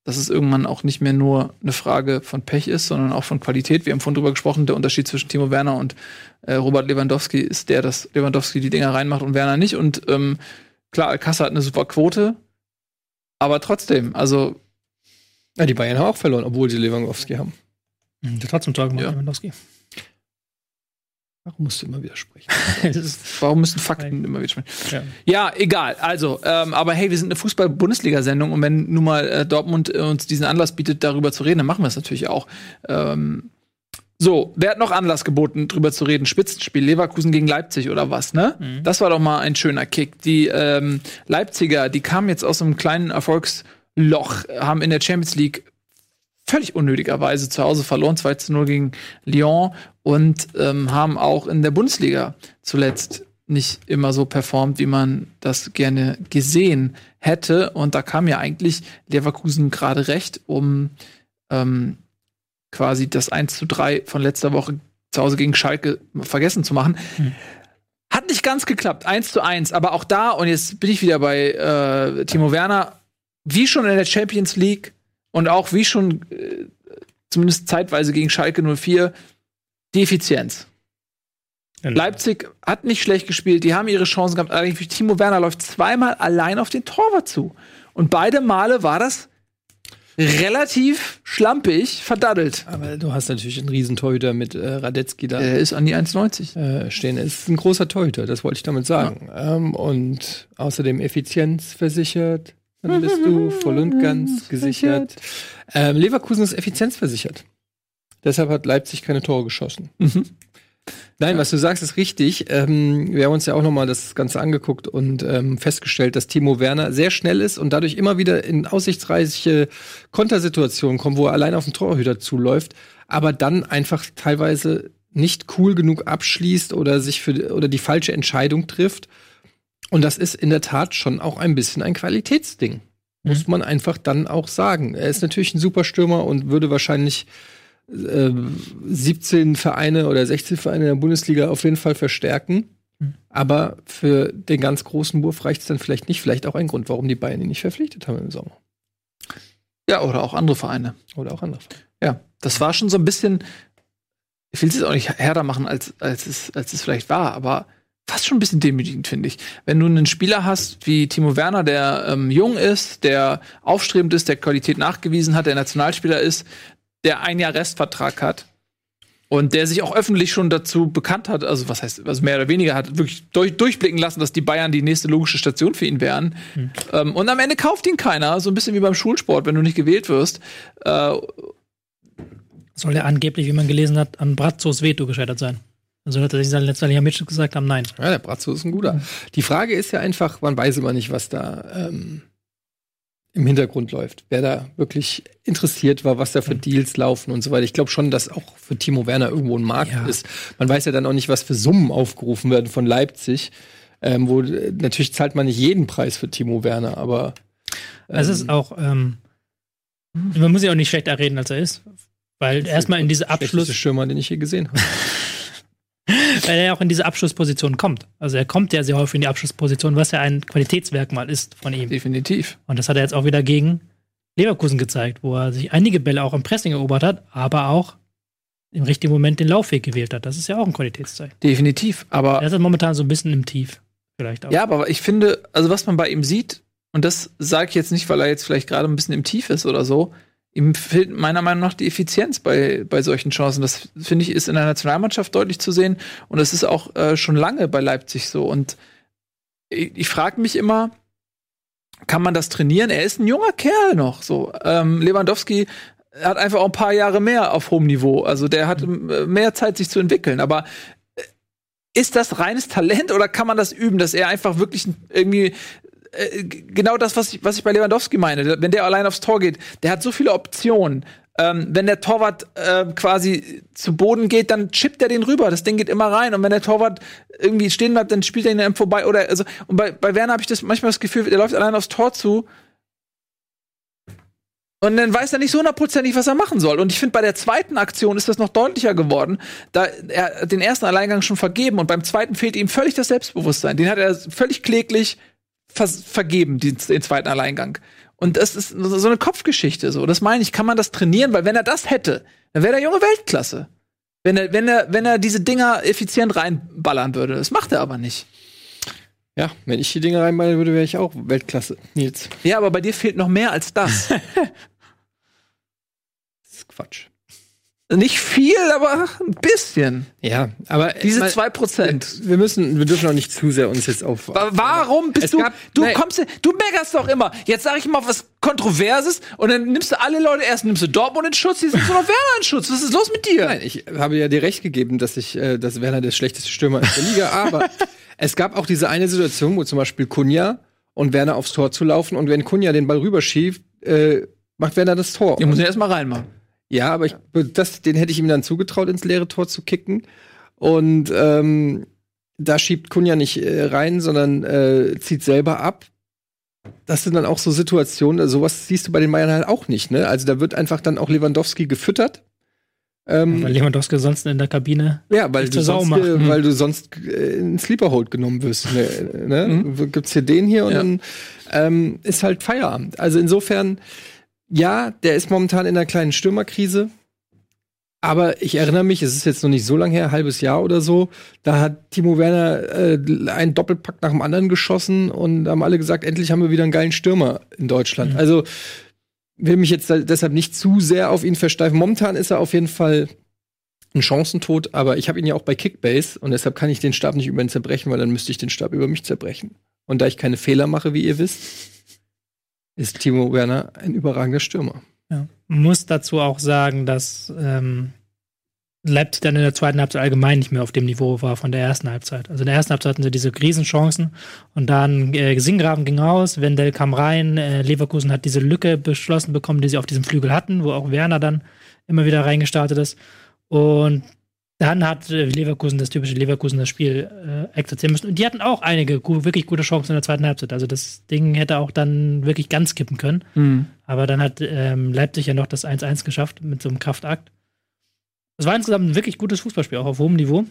dass es irgendwann auch nicht mehr nur eine Frage von Pech ist, sondern auch von Qualität. Wir haben vorhin drüber gesprochen, der Unterschied zwischen Timo Werner und äh, Robert Lewandowski ist der, dass Lewandowski die Dinger reinmacht und Werner nicht. Und ähm, klar, Alcázar hat eine super Quote, aber trotzdem, also Ja, die Bayern haben auch verloren, obwohl sie Lewandowski haben. Der hat trotzdem Tor gemacht, Ja. Lewandowski. Warum musst du immer widersprechen? <laughs> Warum müssen Fakten immer wieder sprechen? Ja. Ja, egal. Also, ähm, aber hey, wir sind eine Fußball-Bundesliga-Sendung und wenn nun mal äh, Dortmund äh, uns diesen Anlass bietet, darüber zu reden, dann machen wir es natürlich auch. Ähm, so, wer hat noch Anlass geboten, drüber zu reden? Spitzenspiel, Leverkusen gegen Leipzig oder was, ne? Das war doch mal ein schöner Kick. Die ähm, Leipziger, die kamen jetzt aus einem kleinen Erfolgsloch, haben in der Champions League völlig unnötigerweise zu Hause verloren, 2 zu 0 gegen Lyon und ähm, haben auch in der Bundesliga zuletzt nicht immer so performt, wie man das gerne gesehen hätte. Und da kam ja eigentlich Leverkusen gerade recht, um ähm, quasi das 1 zu 3 von letzter Woche zu Hause gegen Schalke vergessen zu machen. Hat nicht ganz geklappt, 1 zu 1. Aber auch da, und jetzt bin ich wieder bei äh, Timo Werner, wie schon in der Champions League und auch wie schon äh, zumindest zeitweise gegen Schalke 04, die Effizienz. Leipzig hat nicht schlecht gespielt, die haben ihre Chancen gehabt. Allerdings Timo Werner läuft zweimal allein auf den Torwart zu. Und beide Male war das relativ schlampig verdaddelt. Aber du hast natürlich einen Riesentorhüter mit äh, Radetzky da Er ist an die 1,90. äh, stehen. Er ist ein großer Torhüter, das wollte ich damit sagen. Ähm, und außerdem Effizienz versichert. Dann bist du voll und ganz <laughs> gesichert. Ähm, Leverkusen ist effizienzversichert. Deshalb hat Leipzig keine Tore geschossen. Nein, was du sagst, ist richtig. Ähm, wir haben uns ja auch noch mal das Ganze angeguckt und ähm, festgestellt, dass Timo Werner sehr schnell ist und dadurch immer wieder in aussichtsreiche Kontersituationen kommt, wo er allein auf den Torhüter zuläuft, aber dann einfach teilweise nicht cool genug abschließt oder sich für oder die falsche Entscheidung trifft. Und das ist in der Tat schon auch ein bisschen ein Qualitätsding. Muss man einfach dann auch sagen. Er ist natürlich ein super Stürmer und würde wahrscheinlich äh, 17 Vereine oder 16 Vereine in der Bundesliga auf jeden Fall verstärken. Aber für den ganz großen Wurf reicht es dann vielleicht nicht. Vielleicht auch ein Grund, warum die Bayern ihn nicht verpflichtet haben im Sommer. Ja, oder auch andere Vereine. Oder auch andere. Ja, das war schon so ein bisschen, ich will es jetzt auch nicht härter machen, als, als, es, als es vielleicht war, aber fast schon ein bisschen demütigend, finde ich. Wenn du einen Spieler hast wie Timo Werner, der ähm, jung ist, der aufstrebend ist, der Qualität nachgewiesen hat, der Nationalspieler ist, der ein Jahr Restvertrag hat Und der sich auch öffentlich schon dazu bekannt hat, also was heißt, also mehr oder weniger hat wirklich durch, durchblicken lassen, dass die Bayern die nächste logische Station für ihn wären. Hm. Ähm, und am Ende kauft ihn keiner, so ein bisschen wie beim Schulsport, wenn du nicht gewählt wirst. Äh, Soll er angeblich, wie man gelesen hat, an Bratzos Veto gescheitert sein. Also hat er sich sein letzter Mitchell gesagt haben, nein. Ja, der Brazzo ist ein guter. Die Frage ist ja einfach, man weiß immer nicht, was da ähm, im Hintergrund läuft. Wer da wirklich interessiert war, was da für Deals laufen und so weiter. Ich glaube schon, dass auch für Timo Werner irgendwo ein Markt Ja. ist. Man weiß ja dann auch nicht, was für Summen aufgerufen werden von Leipzig. Ähm, wo äh, natürlich zahlt man nicht jeden Preis für Timo Werner, aber Es ist auch, ähm, man muss ja auch nicht schlechter reden, als er ist. Weil erstmal in diese Abschluss, Stürmer, den ich je gesehen habe. <laughs> weil er auch in diese Abschlussposition kommt. Also er kommt ja sehr häufig in die Abschlussposition, was ja ein Qualitätsmerkmal ist von ihm. definitiv. Und das hat er jetzt auch wieder gegen Leverkusen gezeigt, wo er sich einige Bälle auch im Pressing erobert hat, aber auch im richtigen Moment den Laufweg gewählt hat. Das ist ja auch ein Qualitätszeichen. Definitiv. Aber Er ist momentan so ein bisschen im Tief. Vielleicht auch. Ja, aber ich finde, also was man bei ihm sieht, und das sage ich jetzt nicht, weil er jetzt vielleicht gerade ein bisschen im Tief ist oder so, ihm fehlt meiner Meinung nach die Effizienz bei, bei solchen Chancen. Das finde ich ist in der Nationalmannschaft deutlich zu sehen und das ist auch äh, schon lange bei Leipzig so. Und ich, ich frage mich immer, kann man das trainieren? Er ist ein junger Kerl noch. So ähm, Lewandowski hat einfach auch ein paar Jahre mehr auf hohem Niveau. Also der hat äh, mehr Zeit, sich zu entwickeln. Aber äh, ist das reines Talent oder kann man das üben, dass er einfach wirklich irgendwie äh, genau das, was ich, was ich bei Lewandowski meine, wenn der allein aufs Tor geht, der hat so viele Optionen. Ähm, wenn der Torwart äh, quasi zu Boden geht, dann chippt er den rüber. Das Ding geht immer rein. Und wenn der Torwart irgendwie stehen bleibt, dann spielt er ihn dann vorbei. Oder also, und bei, bei Werner habe ich das manchmal das Gefühl, der läuft allein aufs Tor zu. Und dann weiß er nicht so hundertprozentig, was er machen soll. Und ich finde, bei der zweiten Aktion ist das noch deutlicher geworden. Da er den ersten Alleingang schon vergeben und beim zweiten fehlt ihm völlig das Selbstbewusstsein. Den hat er völlig kläglich vers vergeben, den, den zweiten Alleingang. Und das ist so eine Kopfgeschichte. So, das meine ich. Kann man das trainieren? Weil wenn er das hätte, dann wäre der junge Weltklasse. Wenn er, wenn er, wenn er diese Dinger effizient reinballern würde. Das macht er aber nicht. Ja, wenn ich die Dinge reinballen würde, wäre ich auch Weltklasse. Nils. Ja, aber bei dir fehlt noch mehr als das. <laughs> Das ist Quatsch. Nicht viel, aber ein bisschen. Ja, aber Diese mal- zwei Prozent. Wir müssen, wir dürfen auch nicht zu sehr uns jetzt auf. Wa- Warum bist Es du? gab- du nein. kommst, du meckerst doch immer. Jetzt sage ich mal was Kontroverses und dann nimmst du alle Leute erst nimmst du Dortmund in Schutz, jetzt nimmst du noch <laughs> Werner in Schutz. Was ist los mit dir? Nein, ich habe ja dir recht gegeben, dass ich, äh, dass Werner der schlechteste Stürmer ist der Liga, aber <laughs> es gab auch diese eine Situation, wo zum Beispiel Kunja und Werner aufs Tor zu laufen und wenn Kunja den Ball rüberschiebt, äh, macht Werner das Tor. Den muss ich erst mal reinmachen. Ja, aber ich, das, den hätte ich ihm dann zugetraut, ins leere Tor zu kicken. Und ähm, da schiebt Kunja nicht äh, rein, sondern äh, zieht selber ab. Das sind dann auch so Situationen, also sowas siehst du bei den Bayern halt auch nicht, ne? Also da wird einfach dann auch Lewandowski gefüttert. Ähm, Weil Lewandowski sonst in der Kabine ja, weil du, sonst, macht. äh, Hm. weil du sonst äh, in Sleeperhold genommen wirst. Ne? Ne? Gibt's hier den hier und Ja. dann ähm, ist halt Feierabend. Also insofern, ja, der ist momentan in einer kleinen Stürmerkrise. Aber ich erinnere mich, es ist jetzt noch nicht so lange her, halbes Jahr oder so, da hat Timo Werner äh, einen Doppelpack nach dem anderen geschossen und haben alle gesagt, endlich haben wir wieder einen geilen Stürmer in Deutschland. Also will mich jetzt deshalb nicht zu sehr auf ihn versteifen. Momentan ist er auf jeden Fall ein Chancentod, aber ich habe ihn ja auch bei Kickbase und deshalb kann ich den Stab nicht über ihn zerbrechen, weil dann müsste ich den Stab über mich zerbrechen. Und da ich keine Fehler mache, wie ihr wisst, ist Timo Werner ein überragender Stürmer. Ja. Muss dazu auch sagen, dass ähm, Leipzig dann in der zweiten Halbzeit allgemein nicht mehr auf dem Niveau war von der ersten Halbzeit. Also in der ersten Halbzeit hatten sie diese Riesenchancen und dann äh, Singraven ging raus, Wendell kam rein, äh, Leverkusen hat diese Lücke beschlossen bekommen, die sie auf diesem Flügel hatten, wo auch Werner dann immer wieder reingestartet ist. Und dann hat äh, Leverkusen das typische Leverkusen das Spiel äh, exerzieren müssen. Und die hatten auch einige gu wirklich gute Chancen in der zweiten Halbzeit. Also das Ding hätte auch dann wirklich ganz kippen können. Aber dann hat ähm, Leipzig ja noch das 1-1 geschafft mit so einem Kraftakt. Es war insgesamt ein wirklich gutes Fußballspiel, auch auf hohem Niveau.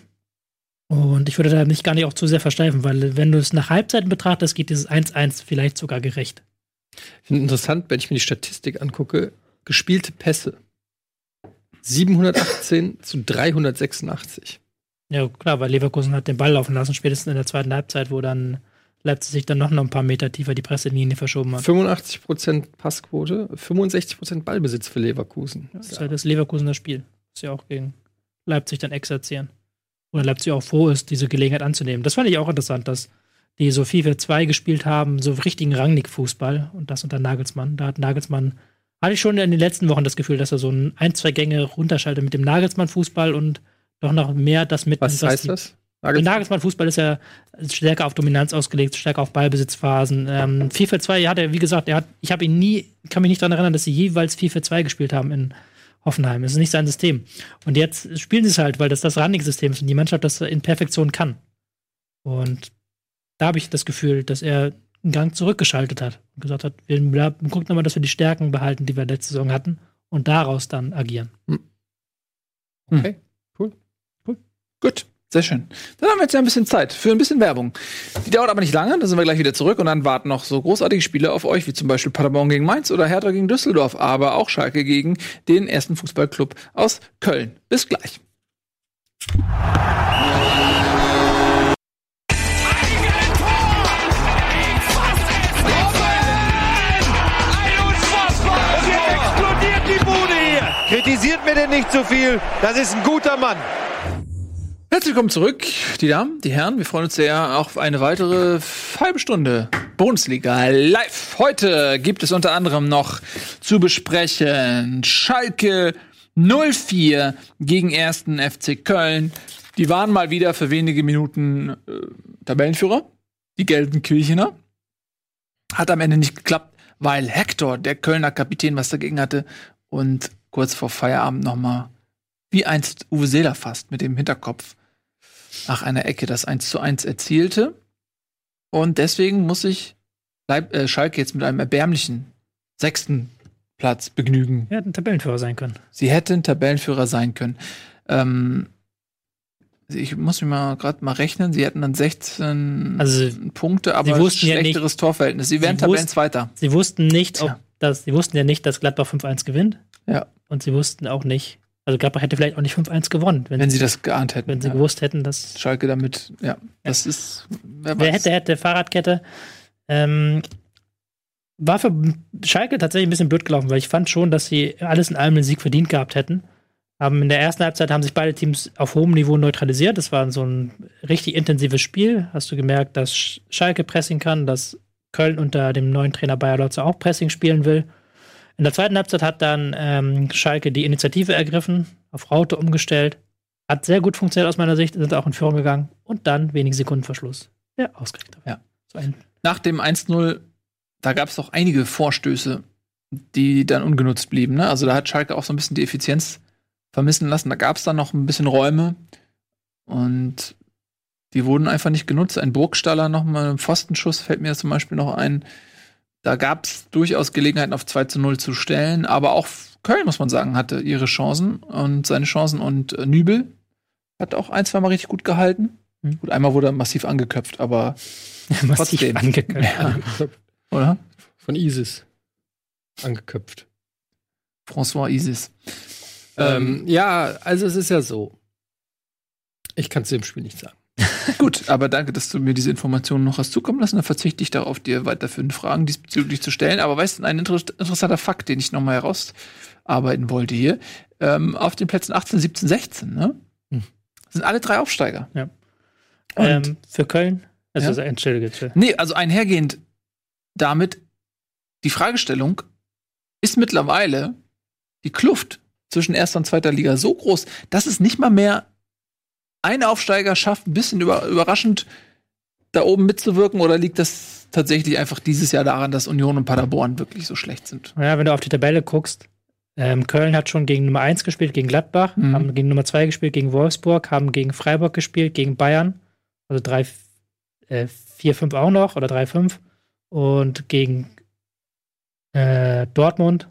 Und ich würde da mich gar nicht auch zu sehr versteifen, weil wenn du es nach Halbzeiten betrachtest, geht dieses 1-1 vielleicht sogar gerecht. Ich finde interessant, wenn ich mir die Statistik angucke, gespielte Pässe. 718 zu 386. Ja, klar, weil Leverkusen hat den Ball laufen lassen, spätestens in der zweiten Halbzeit, wo dann Leipzig sich dann noch ein paar Meter tiefer die Presselinie verschoben hat. 85% Passquote, 65% Ballbesitz für Leverkusen. Das ist halt das Leverkusener Spiel. Ist ja auch gegen Leipzig dann exerzieren. Oder Leipzig auch froh ist, diese Gelegenheit anzunehmen. Das fand ich auch interessant, dass die so FIFA 2 gespielt haben, so richtigen Rangnick-Fußball und das unter Nagelsmann. Da hat Nagelsmann, hatte ich schon in den letzten Wochen das Gefühl, dass er so ein, ein zwei Gänge runterschaltet mit dem Nagelsmann-Fußball und doch noch mehr das mit. Was heißt das? Der Nagelsmann-Fußball ist ja stärker auf Dominanz ausgelegt, stärker auf Ballbesitzphasen. Ähm, FIFA 2 hat er, wie gesagt, er hat, ich habe ihn nie, kann mich nicht daran erinnern, dass sie jeweils FIFA 2 gespielt haben in Hoffenheim. Es ist nicht sein System. Und jetzt spielen sie es halt, weil das das Running-System ist und die Mannschaft das in Perfektion kann. Und da habe ich das Gefühl, dass er einen Gang zurückgeschaltet hat und gesagt hat, wir gucken nochmal, dass wir die Stärken behalten, die wir letzte Saison hatten und daraus dann agieren. Okay, cool. Cool. Gut. Sehr schön. Dann haben wir jetzt ja ein bisschen Zeit für ein bisschen Werbung. Die dauert aber nicht lange, dann sind wir gleich wieder zurück und dann warten noch so großartige Spiele auf euch, wie zum Beispiel Paderborn gegen Mainz oder Hertha gegen Düsseldorf, aber auch Schalke gegen den ersten Fußballclub aus Köln. Bis gleich. Mir denn nicht zu viel. Das ist ein guter Mann. Herzlich willkommen zurück, die Damen, die Herren. Wir freuen uns sehr auf eine weitere halbe Stunde Bundesliga live. Heute gibt es unter anderem noch zu besprechen Schalke 04 gegen ersten FC Köln. Die waren mal wieder für wenige Minuten äh, Tabellenführer, die Gelsenkirchener. Hat am Ende nicht geklappt, weil Hector, der Kölner Kapitän, was dagegen hatte und kurz vor Feierabend noch mal wie einst Uwe Seeler fast mit dem Hinterkopf nach einer Ecke das 1 zu 1 erzielte. Und deswegen muss sich Leib äh, Schalke jetzt mit einem erbärmlichen sechsten Platz begnügen. Er hätte ein Tabellenführer sein können. Sie hätten Tabellenführer sein können. Ähm, ich muss mir mal gerade mal rechnen. Sie hätten dann 16 Also, Punkte, aber wussten ja schlechteres Torverhältnis. Sie wären Sie wussten- Tabellenzweiter. Sie wussten nicht, ob Tja. das, sie wussten ja nicht, dass Gladbach 5-1 gewinnt. Ja. Und sie wussten auch nicht, also Gladbach hätte vielleicht auch nicht 5-1 gewonnen, wenn, Wenn sie das geahnt hätten. wenn sie ja. gewusst hätten, dass Schalke damit, ja, das ist. Wer, Wer hätte, hätte Fahrradkette. Ähm, war für Schalke tatsächlich ein bisschen blöd gelaufen, weil ich fand schon, dass sie alles in allem den Sieg verdient gehabt hätten. Aber in der ersten Halbzeit haben sich beide Teams auf hohem Niveau neutralisiert. Das war so ein richtig intensives Spiel. Hast du gemerkt, dass Sch- Schalke Pressing kann, dass Köln unter dem neuen Trainer Bayer Lotze auch Pressing spielen will. In der zweiten Halbzeit hat dann ähm, Schalke die Initiative ergriffen, auf Raute umgestellt. Hat sehr gut funktioniert aus meiner Sicht, sind auch in Führung gegangen. Und dann wenige Sekunden Verschluss. Der ausgerechnet. Ja. So Nach dem 1-0, da gab es doch einige Vorstöße, die dann ungenutzt blieben. Ne? Also da hat Schalke auch so ein bisschen die Effizienz vermissen lassen. Da gab es dann noch ein bisschen Räume und die wurden einfach nicht genutzt. Ein Burgstaller noch mal ein Pfostenschuss fällt mir zum Beispiel noch ein. Da gab es durchaus Gelegenheiten auf 2 zu 0 zu stellen, aber auch Köln, muss man sagen, hatte ihre Chancen und seine Chancen und äh, Nübel hat auch ein, zwei Mal richtig gut gehalten. Mhm. Gut, einmal wurde er massiv angeköpft, aber <laughs> massiv Trotzdem. angekündigt. ja, oder? Von ISIS. Angeköpft. François Isis. Ähm, ja, also es ist ja so. Ich kann zu dem Spiel nichts sagen. <laughs> Gut, aber danke, dass du mir diese Informationen noch hast zukommen lassen. Dann verzichte ich darauf, dir weiterführende Fragen diesbezüglich zu stellen. Aber weißt du, ein inter interessanter Fakt, den ich noch mal herausarbeiten wollte hier. Ähm, auf den Plätzen 18, 17, 16, ne? Hm. Sind alle drei Aufsteiger. Ja. Und, Ähm, für Köln, also Ja? entschuldige. nee, also einhergehend damit die Fragestellung, ist mittlerweile die Kluft zwischen erster und zweiter Liga so groß, dass es nicht mal mehr ein Aufsteiger schafft, ein bisschen über, überraschend da oben mitzuwirken oder liegt das tatsächlich einfach dieses Jahr daran, dass Union und Paderborn wirklich so schlecht sind? Ja, wenn du auf die Tabelle guckst, ähm, Köln hat schon gegen Nummer 1 gespielt, gegen Gladbach, Mhm. haben gegen Nummer 2 gespielt, gegen Wolfsburg, haben gegen Freiburg gespielt, gegen Bayern, also 3, äh, 4, 5 auch noch oder 3, 5 und gegen äh, Dortmund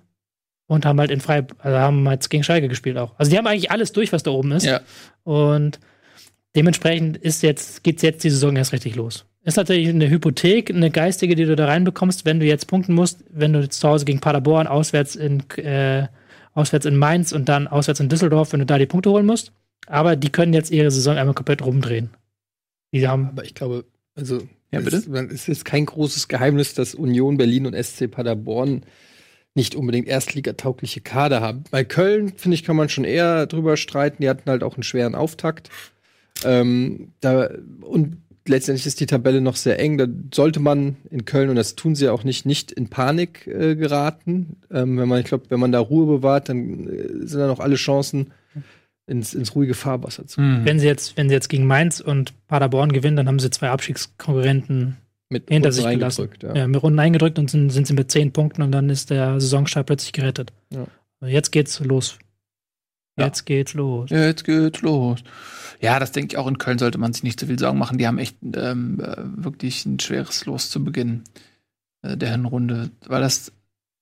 und haben halt in Freiburg, also haben jetzt gegen Schalke gespielt auch. Also die haben eigentlich alles durch, was da oben ist. Ja. Und dementsprechend ist jetzt, geht's jetzt die Saison erst richtig los. Ist natürlich eine Hypothek, eine geistige, die du da reinbekommst, wenn du jetzt punkten musst, wenn du jetzt zu Hause gegen Paderborn, auswärts in, äh, auswärts in Mainz und dann auswärts in Düsseldorf, wenn du da die Punkte holen musst. Aber die können jetzt ihre Saison einmal komplett rumdrehen. Die haben, Aber ich glaube, also Ja, es, bitte? man- es ist kein großes Geheimnis, dass Union Berlin und SC Paderborn nicht unbedingt erstligataugliche Kader haben. Bei Köln, finde ich, kann man schon eher drüber streiten. Die hatten halt auch einen schweren Auftakt. Ähm, da, und letztendlich ist die Tabelle noch sehr eng. Da sollte man in Köln, und das tun sie ja auch nicht, nicht in Panik äh, geraten. Ähm, wenn man, ich glaube, wenn man da Ruhe bewahrt, dann äh, sind da noch alle Chancen, ins, ins ruhige Fahrwasser zu Mhm. Wenn sie jetzt, wenn sie jetzt gegen Mainz und Paderborn gewinnen, dann haben sie zwei Abstiegskonkurrenten mit hinter Runden sich gelassen. Ja. ja. mit Runden eingedrückt und sind, sind sie mit zehn Punkten und dann ist der Saisonstart plötzlich gerettet. Ja. Also Jetzt geht's los. Ja. Jetzt geht's los. Jetzt geht's los. Ja, das denke ich auch in Köln sollte man sich nicht zu viel Sorgen machen. Die haben echt ähm, äh, wirklich ein schweres Los zu Beginn äh, der Hinrunde, weil das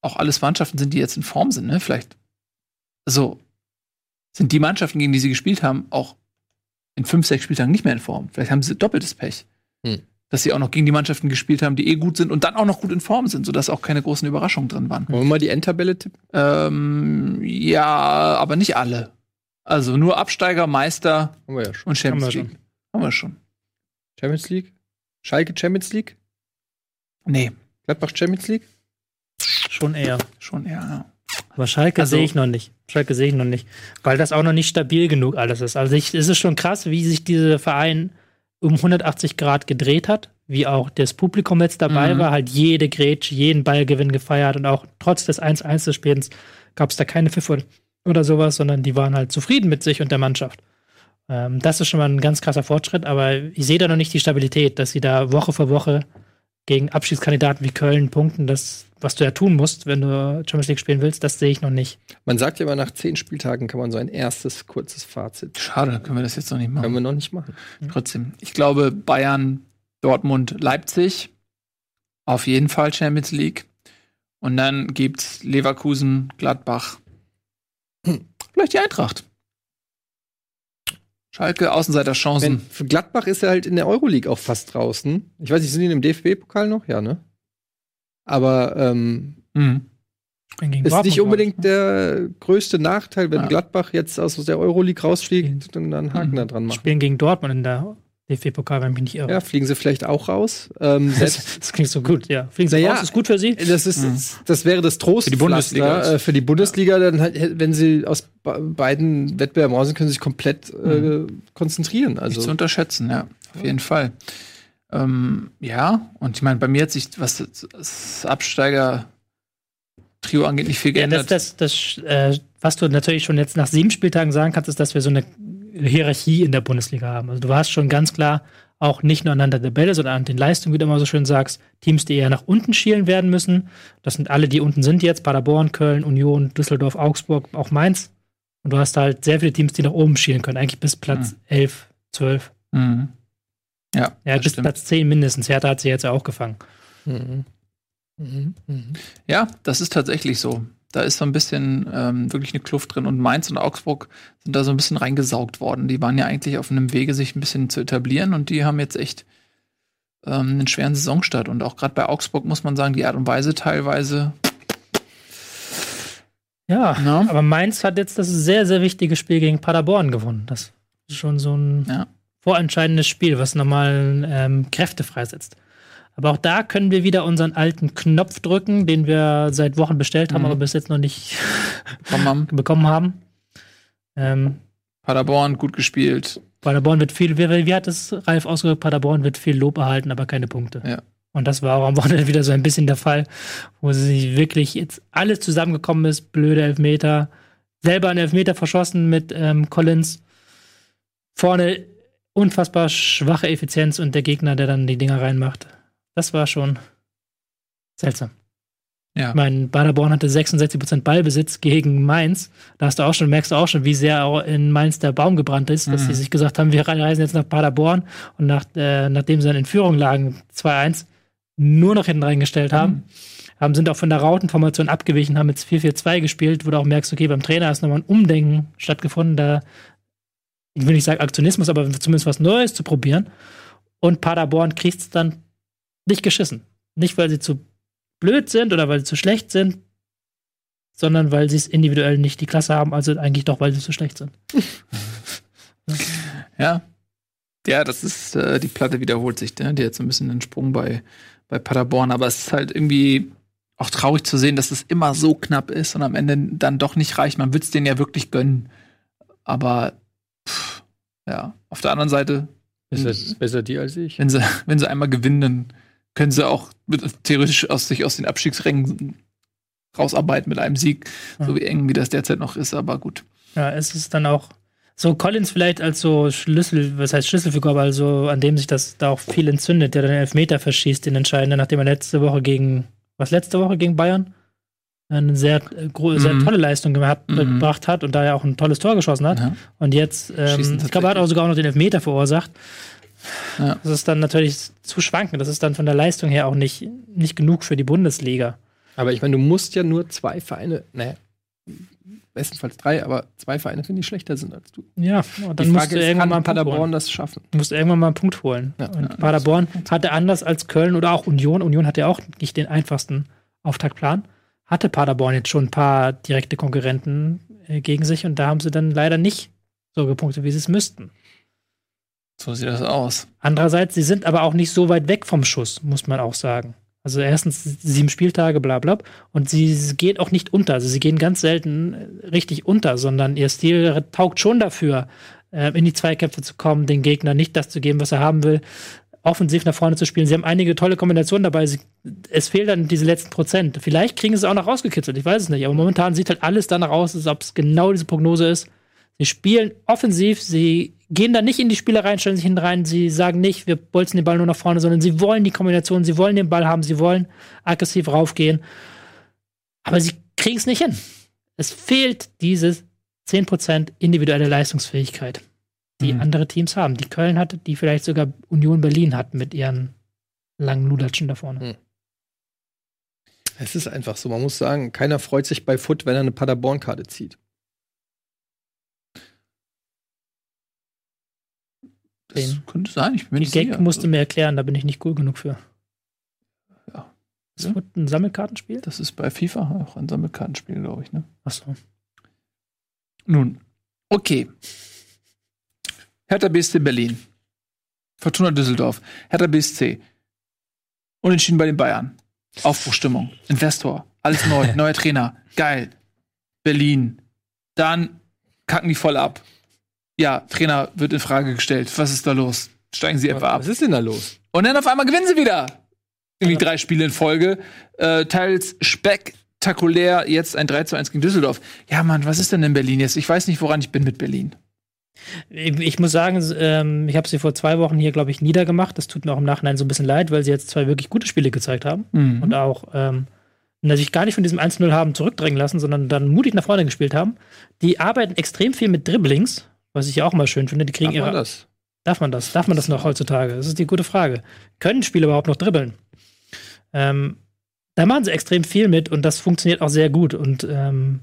auch alles Mannschaften sind, die jetzt in Form sind. Ne? Vielleicht, also sind die Mannschaften, gegen die sie gespielt haben, auch in fünf, sechs Spieltagen nicht mehr in Form. Vielleicht haben sie doppeltes Pech. Hm. Dass sie auch noch gegen die Mannschaften gespielt haben, die eh gut sind und dann auch noch gut in Form sind, sodass auch keine großen Überraschungen drin waren. Wollen wir mal die Endtabelle tippen? Ähm, ja, aber nicht alle. Also nur Absteiger, Meister Haben wir ja schon. und Champions Haben wir League. Haben wir schon. Champions League? Schalke Champions League? Nee, Gladbach Champions League? Schon eher. schon eher. Ja. Aber Schalke Also- sehe ich noch nicht. Schalke sehe ich noch nicht. Weil das auch noch nicht stabil genug alles ist. Also ich, es ist schon krass, wie sich dieser Verein um 180 Grad gedreht hat. Wie auch das Publikum jetzt dabei Mhm. war, halt jede Grätsche, jeden Ballgewinn gefeiert und auch trotz des 1-1 des Spiels gab es da keine Pfiffe oder sowas, sondern die waren halt zufrieden mit sich und der Mannschaft. Ähm, das ist schon mal ein ganz krasser Fortschritt, aber ich sehe da noch nicht die Stabilität, dass sie da Woche für Woche gegen Abschiedskandidaten wie Köln punkten. Das, was du ja tun musst, wenn du Champions League spielen willst, das sehe ich noch nicht. Man sagt ja immer, nach zehn Spieltagen kann man so ein erstes kurzes Fazit. Schade, können wir das jetzt noch nicht Können machen. wir noch nicht machen. Trotzdem. Ich glaube, Bayern, Dortmund, Leipzig. Auf jeden Fall Champions League. Und dann gibt's Leverkusen, Gladbach. Hm, Vielleicht die Eintracht. Schalke, Außenseiterchancen. Wenn, für Gladbach ist er halt in der Euroleague auch fast draußen. Ich weiß nicht, sind die im DFB-Pokal noch? Ja, ne? Aber ähm, Mhm. Spielen gegen ist Dortmund, nicht unbedingt ich, ne? der größte Nachteil, wenn Ja. Gladbach jetzt aus der Euroleague rausfliegt und dann einen Haken Mhm. da dran macht. Spielen gegen Dortmund in der DFB-Pokal, wenn ich mich nicht irre. Ja, fliegen sie vielleicht auch raus. Ähm, <laughs> selbst, Das, das klingt so gut, ja. Fliegen Sie Naja, raus, ist gut für Sie? das, ist, Mhm. das wäre das Trost Für die Bundesliga. Äh, für die Bundesliga, dann halt, wenn sie aus be- beiden Wettbewerben raus sind, können sie sich komplett äh, konzentrieren. Nicht Also zu unterschätzen, ja. Auf jeden Fall. Ähm, ja, und ich meine, bei mir hat sich, was das- das Absteiger-Trio angeht, nicht viel Ja, das, geändert. das, das, äh, was du natürlich schon jetzt nach sieben Spieltagen sagen kannst, ist, dass wir so eine Hierarchie in der Bundesliga haben. Also du hast schon ganz klar auch nicht nur anhand der Tabelle, sondern an den Leistungen, wie du immer so schön sagst, Teams, die eher nach unten schielen werden müssen. Das sind alle, die unten sind jetzt, Paderborn, Köln, Union, Düsseldorf, Augsburg, auch Mainz. Und du hast halt sehr viele Teams, die nach oben schielen können, eigentlich bis Platz 11, 12. Mhm. Ja, Ja, das bis stimmt. Platz 10 mindestens. Hertha hat sie jetzt ja auch gefangen. Mhm. Mhm. Mhm. Ja, das ist tatsächlich so. Da ist so ein bisschen ähm, wirklich eine Kluft drin. Und Mainz und Augsburg sind da so ein bisschen reingesaugt worden. Die waren ja eigentlich auf einem Wege, sich ein bisschen zu etablieren und die haben jetzt echt ähm, einen schweren Saisonstart. Und auch gerade bei Augsburg muss man sagen, die Art und Weise teilweise. Ja, Na? aber Mainz hat jetzt das sehr, sehr wichtige Spiel gegen Paderborn gewonnen. Das ist schon so ein Ja. vorentscheidendes Spiel, was nochmal ähm, Kräfte freisetzt. Aber auch da können wir wieder unseren alten Knopf drücken, den wir seit Wochen bestellt haben, Mhm. aber bis jetzt noch nicht Bam, bam. <laughs> bekommen haben. Ähm, Paderborn gut gespielt. Paderborn wird viel, wie, wie hat es Ralf ausgedrückt, Paderborn wird viel Lob erhalten, aber keine Punkte. Ja. Und das war auch am Wochenende wieder so ein bisschen der Fall, wo sie wirklich jetzt alles zusammengekommen ist, blöde Elfmeter, selber einen Elfmeter verschossen mit ähm, Collins, vorne unfassbar schwache Effizienz und der Gegner, der dann die Dinger reinmacht. Das war schon seltsam. Ja. Ich meine, Paderborn hatte 66% Ballbesitz gegen Mainz. Da hast du auch schon, merkst du auch schon, wie sehr auch in Mainz der Baum gebrannt ist, dass Mhm. sie sich gesagt haben, wir reisen jetzt nach Paderborn und nach, äh, nachdem sie dann in Führung lagen, 2-1, nur noch hinten reingestellt haben. haben. Sind auch von der Rautenformation abgewichen, haben jetzt 4-4-2 gespielt, wo du auch merkst, okay, beim Trainer ist nochmal ein Umdenken stattgefunden, da, ich will nicht sagen Aktionismus, aber zumindest was Neues zu probieren. Und Paderborn kriegt es dann nicht geschissen. Nicht, weil sie zu blöd sind oder weil sie zu schlecht sind, sondern weil sie es individuell nicht die Klasse haben, also eigentlich doch, weil sie zu schlecht sind. <laughs> Ja. Ja, das ist, äh, die Platte wiederholt sich, ne? Die hat so ein bisschen einen Sprung bei, bei Paderborn, aber es ist halt irgendwie auch traurig zu sehen, dass es immer so knapp ist und am Ende dann doch nicht reicht. Man würde es denen ja wirklich gönnen. Aber pff, ja, auf der anderen Seite, Besser, besser die als ich. wenn sie, wenn sie einmal gewinnen, dann können sie auch mit, theoretisch aus sich aus den Abstiegsrängen rausarbeiten mit einem Sieg, so wie eng wie das derzeit noch ist, aber gut. Ja, es ist dann auch so Collins vielleicht als so Schlüssel, was heißt Schlüsselfigur, aber also an dem sich das da auch viel entzündet, der dann den Elfmeter verschießt, den entscheidenden, nachdem er letzte Woche gegen, was letzte Woche gegen Bayern? Eine sehr, sehr Mhm. tolle Leistung gehabt, Mhm. gebracht hat und da ja auch ein tolles Tor geschossen hat. Ja. Und jetzt, ähm, ich glaube, er hat auch sogar auch noch den Elfmeter verursacht. Ja. Das ist dann natürlich zu schwanken. Das ist dann von der Leistung her auch nicht, nicht genug für die Bundesliga. Aber ich meine, du musst ja nur zwei Vereine, naja, bestenfalls drei, aber zwei Vereine, finde ich, schlechter sind als du. Ja, und dann Die musst Frage du ist, irgendwann mal Paderborn holen. das schaffen? Du musst irgendwann mal einen Punkt holen. Ja. und Paderborn hatte anders als Köln oder auch Union. Union hatte ja auch nicht den einfachsten Auftaktplan. Hatte Paderborn jetzt schon ein paar direkte Konkurrenten äh, gegen sich und da haben sie dann leider nicht so gepunktet, wie sie es müssten. So sieht das aus. Andererseits, sie sind aber auch nicht so weit weg vom Schuss, muss man auch sagen. Also erstens sieben Spieltage, bla bla. Und sie, sie gehen auch nicht unter. Also sie gehen ganz selten richtig unter, sondern ihr Stil taugt schon dafür, äh, in die Zweikämpfe zu kommen, den Gegner nicht das zu geben, was er haben will, offensiv nach vorne zu spielen. Sie haben einige tolle Kombinationen dabei. Sie, es fehlt dann diese letzten Prozent. Vielleicht kriegen sie es auch noch rausgekitzelt, ich weiß es nicht. Aber momentan sieht halt alles danach aus, als ob es genau diese Prognose ist. Sie spielen offensiv, sie gehen da nicht in die Spiele rein, stellen sich hinten rein, sie sagen nicht, wir bolzen den Ball nur nach vorne, sondern sie wollen die Kombination, sie wollen den Ball haben, sie wollen aggressiv raufgehen. Aber sie kriegen es nicht hin. Es fehlt dieses 10% individuelle Leistungsfähigkeit, die Mhm. andere Teams haben. Die Köln hatte, die vielleicht sogar Union Berlin hat mit ihren langen Lulatschen da vorne. Es ist einfach so, man muss sagen, keiner freut sich bei Foot, wenn er eine Paderborn-Karte zieht. Das Den- könnte sein, ich bin nicht Gag sicher. musste mir erklären, da bin ich nicht cool genug für. Ja. Ist Foot ein Sammelkartenspiel? Das ist bei FIFA auch ein Sammelkartenspiel, glaube ich, ne? Achso. Nun, okay. Hertha BSC Berlin. Fortuna Düsseldorf. Hertha BSC. Unentschieden bei den Bayern. Aufbruchstimmung. Investor. Alles neu. <laughs> Neuer Trainer. Geil. Berlin. Dann kacken die voll ab. Ja, Trainer wird in Frage gestellt. Was ist da los? Steigen sie etwa ab? Was ist denn da los? Und dann auf einmal gewinnen sie wieder. Irgendwie drei Spiele in Folge. Äh, teils spektakulär. Jetzt ein 3 zu 1 gegen Düsseldorf. Ja, Mann, was ist denn in Berlin jetzt? Ich weiß nicht, woran ich bin mit Berlin. Ich, muss sagen, ähm, ich habe sie vor zwei Wochen hier, glaube ich, niedergemacht. Das tut mir auch im Nachhinein so ein bisschen leid, weil sie jetzt zwei wirklich gute Spiele gezeigt haben. Mhm. Und auch ähm, sich gar nicht von diesem 1-0 haben zurückdrängen lassen, sondern dann mutig nach vorne gespielt haben. Die arbeiten extrem viel mit Dribblings, was ich ja auch mal schön finde. Die kriegen Darf man ihre. das? Darf man das? Darf man das noch heutzutage? Das ist die gute Frage. Können Spieler überhaupt noch dribbeln? Ähm, da machen sie extrem viel mit und das funktioniert auch sehr gut. Und ähm,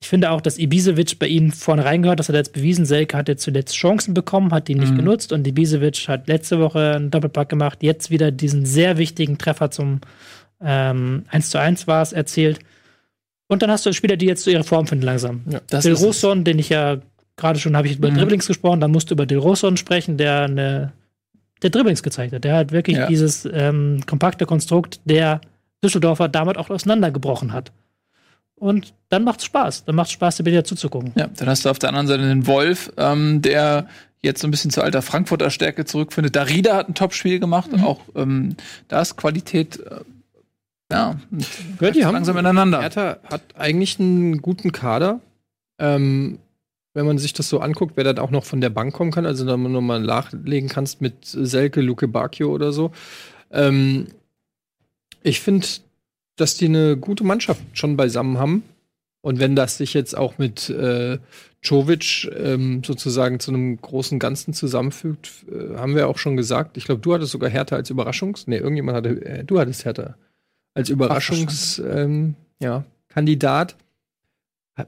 ich finde auch, dass Ibisevic bei ihnen vorne reingehört. Das hat er jetzt bewiesen. Selke hat jetzt zuletzt Chancen bekommen, hat die nicht Mhm. genutzt. Und Ibisevic hat letzte Woche einen Doppelpack gemacht. Jetzt wieder diesen sehr wichtigen Treffer zum ähm, 1 zu 1 war es erzielt. Und dann hast du Spieler, die jetzt zu ihrer Form finden langsam. Ja, es. Rosson, den ich ja gerade schon habe ich über Mhm. Dribblings gesprochen, dann musst du über Dil Rosson sprechen, der eine, der Dribblings gezeigt hat. Der hat wirklich Ja. dieses ähm, kompakte Konstrukt der Düsseldorfer damit auch auseinandergebrochen hat. Und dann macht's Spaß. Dann macht's Spaß, dir wieder zuzugucken. Ja, dann hast du auf der anderen Seite den Wolf, ähm, der jetzt so ein bisschen zur alter Frankfurter Stärke zurückfindet. Darida hat ein Top-Spiel gemacht. Auch ähm, da ist Qualität äh, ja, Ja, die haben langsam ineinander. Hertha hat eigentlich einen guten Kader. Ähm, wenn man sich das so anguckt, wer dann auch noch von der Bank kommen kann, also da man nochmal nachlegen kannst mit Selke, Luke Bacchio oder so. Ähm, ich finde, dass die eine gute Mannschaft schon beisammen haben. Und wenn das sich jetzt auch mit äh, Jovic ähm, sozusagen zu einem großen Ganzen zusammenfügt, äh, haben wir auch schon gesagt. Ich glaube, du hattest sogar Hertha als Überraschungs-, nee, irgendjemand hatte, äh, du hattest Hertha als Überraschungs, ähm, ja, Kandidat.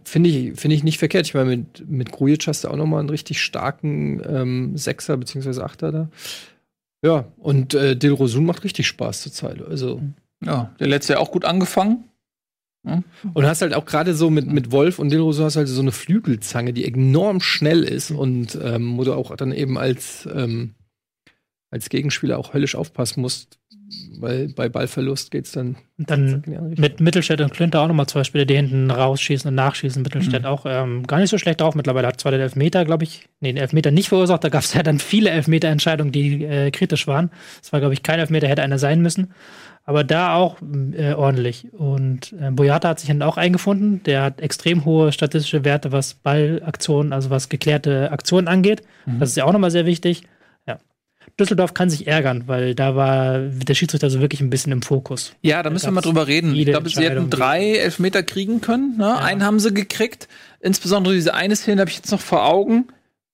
Finde ich, finde ich nicht verkehrt. Ich meine, mit, mit Grujic hast du auch noch mal einen richtig starken ähm, Sechser beziehungsweise Achter da. Ja, und äh, Dilrosun macht richtig Spaß zurzeit. Also, Ja, der letzte Jahr auch gut angefangen. und hast halt auch gerade so mit, mit Wolf und Dilrosun hast halt so eine Flügelzange, die enorm schnell ist und ähm, wo du auch dann eben als, ähm, als Gegenspieler auch höllisch aufpassen musst, Weil bei Ballverlust geht's dann. Und dann Richtung. mit Mittelstädt und Klünter auch nochmal zwei Spieler, die hinten rausschießen und nachschießen. Mittelstädt Mhm. auch ähm, gar nicht so schlecht drauf. Mittlerweile hat zwar den Elfmeter, glaube ich, nee, den Elfmeter nicht verursacht. Da gab es ja dann viele Elfmeterentscheidungen, die äh, kritisch waren. Es war, glaube ich, kein Elfmeter, hätte einer sein müssen. Aber da auch äh, ordentlich. Und äh, Boyata hat sich dann auch eingefunden. Der hat extrem hohe statistische Werte, was Ballaktionen, also was geklärte Aktionen angeht. Mhm. Das ist ja auch nochmal sehr wichtig. Ja. Düsseldorf kann sich ärgern, weil da war der Schiedsrichter so wirklich ein bisschen im Fokus. Ja, da müssen wir mal drüber reden. Ich glaube, sie hätten drei Elfmeter kriegen können. Ne? Einen haben sie gekriegt. Insbesondere diese eine Szene habe ich jetzt noch vor Augen,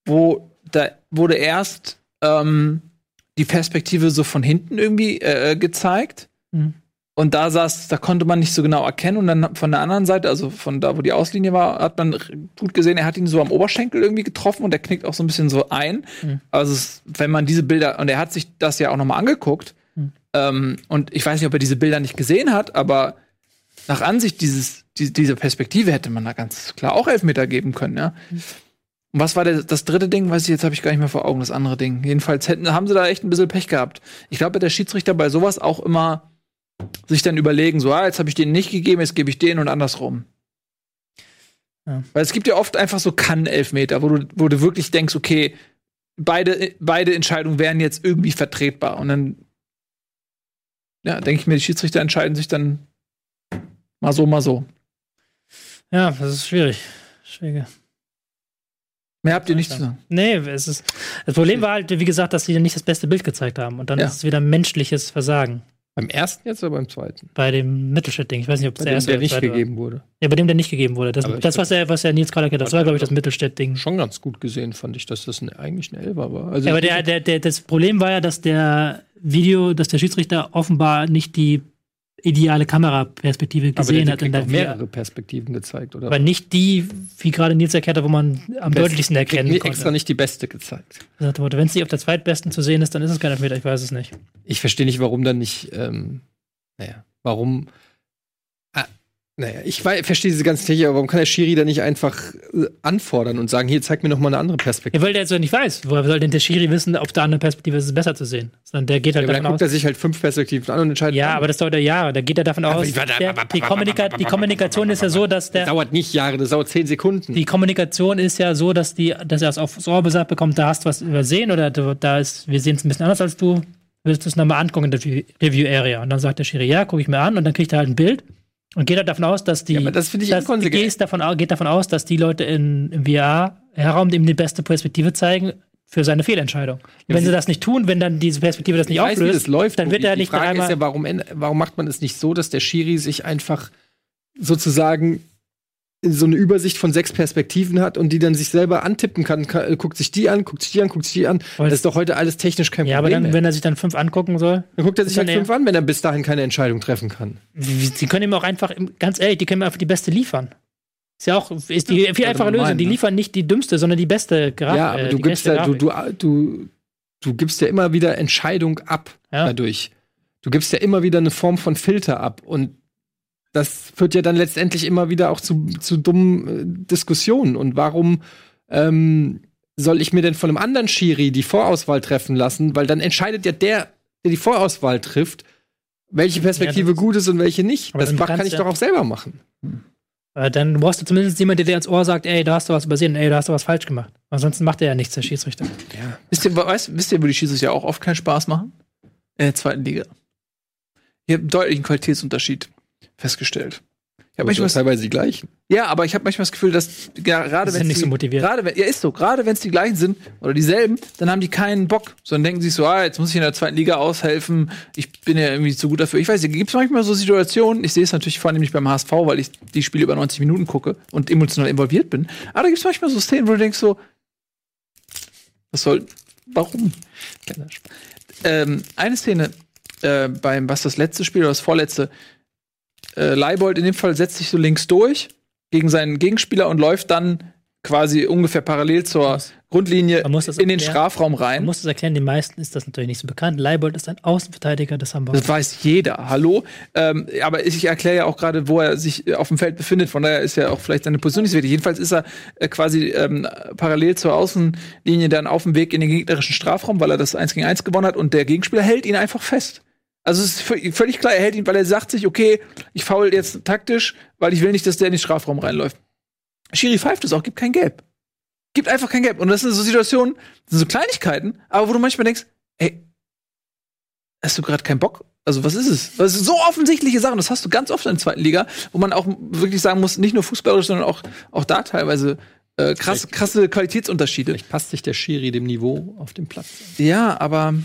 wo da wurde erst ähm, die Perspektive so von hinten irgendwie äh, gezeigt. Mhm. Und da saß, da konnte man nicht so genau erkennen. Und dann von der anderen Seite, also von da, wo die Auslinie war, hat man gut gesehen, er hat ihn so am Oberschenkel irgendwie getroffen und der knickt auch so ein bisschen so ein. Mhm. Also es, wenn man diese Bilder, und er hat sich das ja auch noch mal angeguckt. Mhm. Ähm, und ich weiß nicht, ob er diese Bilder nicht gesehen hat, aber nach Ansicht dieses, die, dieser Perspektive hätte man da ganz klar auch Elfmeter geben können, ja. Und was war der, das dritte Ding? Weiß ich, jetzt habe ich gar nicht mehr vor Augen, das andere Ding. Jedenfalls hätten, haben sie da echt ein bisschen Pech gehabt. Ich glaube, der Schiedsrichter bei sowas auch immer sich dann überlegen, so, ah, jetzt habe ich den nicht gegeben, jetzt gebe ich den und andersrum. Ja. Weil es gibt ja oft einfach so Kann-Elfmeter, wo du, wo du wirklich denkst, okay, beide, beide Entscheidungen wären jetzt irgendwie vertretbar. Und dann, ja, denke ich mir, die Schiedsrichter entscheiden sich dann mal so, mal so. Ja, das ist schwierig. Schwierig. Mehr habt ihr nicht zu sagen. Nee, es ist. Das Problem war halt, wie gesagt, dass sie nicht das beste Bild gezeigt haben. Und dann Ja. ist es wieder menschliches Versagen. Beim ersten jetzt oder beim zweiten? Bei dem Mittelstädt-Ding. Ich weiß nicht, ob es der erste der oder nicht war. gegeben wurde. Ja, bei dem, der nicht gegeben wurde. Das, das was, er, was er Nils erklärt hat, das war, glaube ich, das Mittelstädt-Ding. Schon ganz gut gesehen, fand ich, dass das ein, eigentlich ein Elfer war. Also Ja, aber der, der, der, das Problem war ja, dass der Video, dass der Schiedsrichter offenbar nicht die ideale Kameraperspektive gesehen hat. der auch mehrere Perspektiven gezeigt, oder? aber nicht die, wie gerade Nils erklärt hat, wo man am Best- deutlichsten erkennen konnte. extra nicht die beste gezeigt. Wenn es nicht auf der zweitbesten zu sehen ist, dann ist es kein Elfmeter, ich weiß es nicht. Ich verstehe nicht, warum dann nicht, ähm, naja, warum. Naja, ich verstehe diese ganze Technik, aber warum kann der Schiri dann nicht einfach äh, anfordern und sagen, hier, zeig mir noch mal eine andere Perspektive? Ja, weil der jetzt so nicht weiß. Woher soll denn der Schiri wissen, auf der anderen Perspektive ist es besser zu sehen? Sondern der geht Ja, halt aber dann davon guckt aus. er sich halt fünf Perspektiven an und entscheidet. Ja, dann. aber das dauert ja Jahre. Da geht er davon aus. da- Der, die, Kommunika die Kommunikation ist ja so, dass das der. dauert nicht Jahre, das dauert zehn Sekunden. Die Kommunikation ist ja so, dass, die, dass er es aufs Ohr gesagt bekommt, da hast du was übersehen oder da ist, wir sehen es ein bisschen anders als du. Willst du es nochmal angucken in der Review- Review Area? Und dann sagt der Schiri, ja, gucke ich mir an und dann kriegt er halt ein Bild und geht halt davon aus, dass die. Ja, aber das finde ich dass, geht davon, geht davon aus, dass die Leute in, im VR-Raum ihm die beste Perspektive zeigen für seine Fehlentscheidung. Und wenn sie- das nicht tun, wenn dann diese Perspektive das nicht ich weiß, auflöst, das läuft, dann wird er Die nicht Frage einmal. ist ja, warum, warum macht man es nicht so, dass der Schiri sich einfach sozusagen so eine Übersicht von sechs Perspektiven hat und die dann sich selber antippen kann, Ka- äh, guckt sich die an, guckt sich die an, guckt sich die an. Aber das ist doch heute alles technisch kein ja, aber Problem. dann, mehr. wenn er sich dann fünf angucken soll, dann guckt er sich halt fünf an, wenn er bis dahin keine Entscheidung treffen kann. Sie können ihm auch einfach, ganz ehrlich, die können ihm einfach die beste liefern. Ist ja auch, ist die viel einfache Lösung. meinen, die ne? liefern nicht die dümmste, sondern die beste Grafik. ja, aber du gibst ja, du, du, du, du gibst ja immer wieder Entscheidung ab Ja. dadurch. Du gibst ja immer wieder eine Form von Filter ab und das führt ja dann letztendlich immer wieder auch zu, zu dummen äh, Diskussionen. Und warum ähm, soll ich mir denn von einem anderen Schiri die Vorauswahl treffen lassen? Weil dann entscheidet ja der, der die Vorauswahl trifft, welche Perspektive das- gut ist und welche nicht. Das kann ich ja- doch auch selber machen. Äh, Dann brauchst du zumindest jemanden, der dir ins Ohr sagt, ey, da hast du was übersehen, ey, da hast du was falsch gemacht. Ansonsten macht er ja nichts, der Schiedsrichter. Wisst ihr, weißt, wisst ihr, wo die Schiedsrichter auch oft keinen Spaß machen? In der zweiten Liga. Habt einen deutlichen Qualitätsunterschied festgestellt. Ich hab Aber manchmal, teilweise die gleichen. ja, aber ich habe manchmal das Gefühl, dass ja, gerade wenn nicht so motiviert. Gerade wenn, ja, ist so. Gerade wenn es die gleichen sind oder dieselben, dann haben die keinen Bock. Sondern denken sich so, ah, jetzt muss ich in der zweiten Liga aushelfen. Ich bin ja irgendwie zu gut dafür. Ich weiß nicht, gibt es manchmal so Situationen, ich sehe es natürlich vornehmlich beim HSV, weil ich die Spiele über 90 Minuten gucke und emotional involviert bin. Aber da gibt es manchmal so Szenen, wo du denkst so, was soll, warum? Ähm, eine Szene äh, beim, was das letzte Spiel oder das vorletzte, äh, Leibold in dem Fall setzt sich so links durch gegen seinen Gegenspieler und läuft dann quasi ungefähr parallel zur Grundlinie Man muss das in den. Strafraum Man rein. muss es erklären, den meisten ist das natürlich nicht so bekannt. Leibold ist ein Außenverteidiger des Hamburg. Das weiß jeder, hallo. Ähm, aber ich erkläre ja auch gerade, wo er sich äh, auf dem Feld befindet. Von daher ist ja auch vielleicht seine Position nicht so wichtig. Jedenfalls ist er äh, quasi ähm, parallel zur Außenlinie dann auf dem Weg in den gegnerischen Strafraum, weil er das 1 gegen 1 gewonnen hat und der Gegenspieler hält ihn einfach fest. Also es ist vö- völlig klar, er hält ihn, weil er sagt sich, okay, ich faul jetzt taktisch, weil ich will nicht, dass der in den Strafraum reinläuft. Schiri pfeift es auch, gibt kein Gelb. Gibt einfach kein Gelb. Und das sind so Situationen, das sind so Kleinigkeiten, aber wo du manchmal denkst, ey, hast du gerade keinen Bock? Also was ist es? Das sind so offensichtliche Sachen, das hast du ganz oft in der zweiten Liga, wo man auch wirklich sagen muss, nicht nur fußballerisch, sondern auch, auch da teilweise äh, krass, krasse Qualitätsunterschiede. Vielleicht passt sich der Schiri dem Niveau auf dem Platz. Ja, aber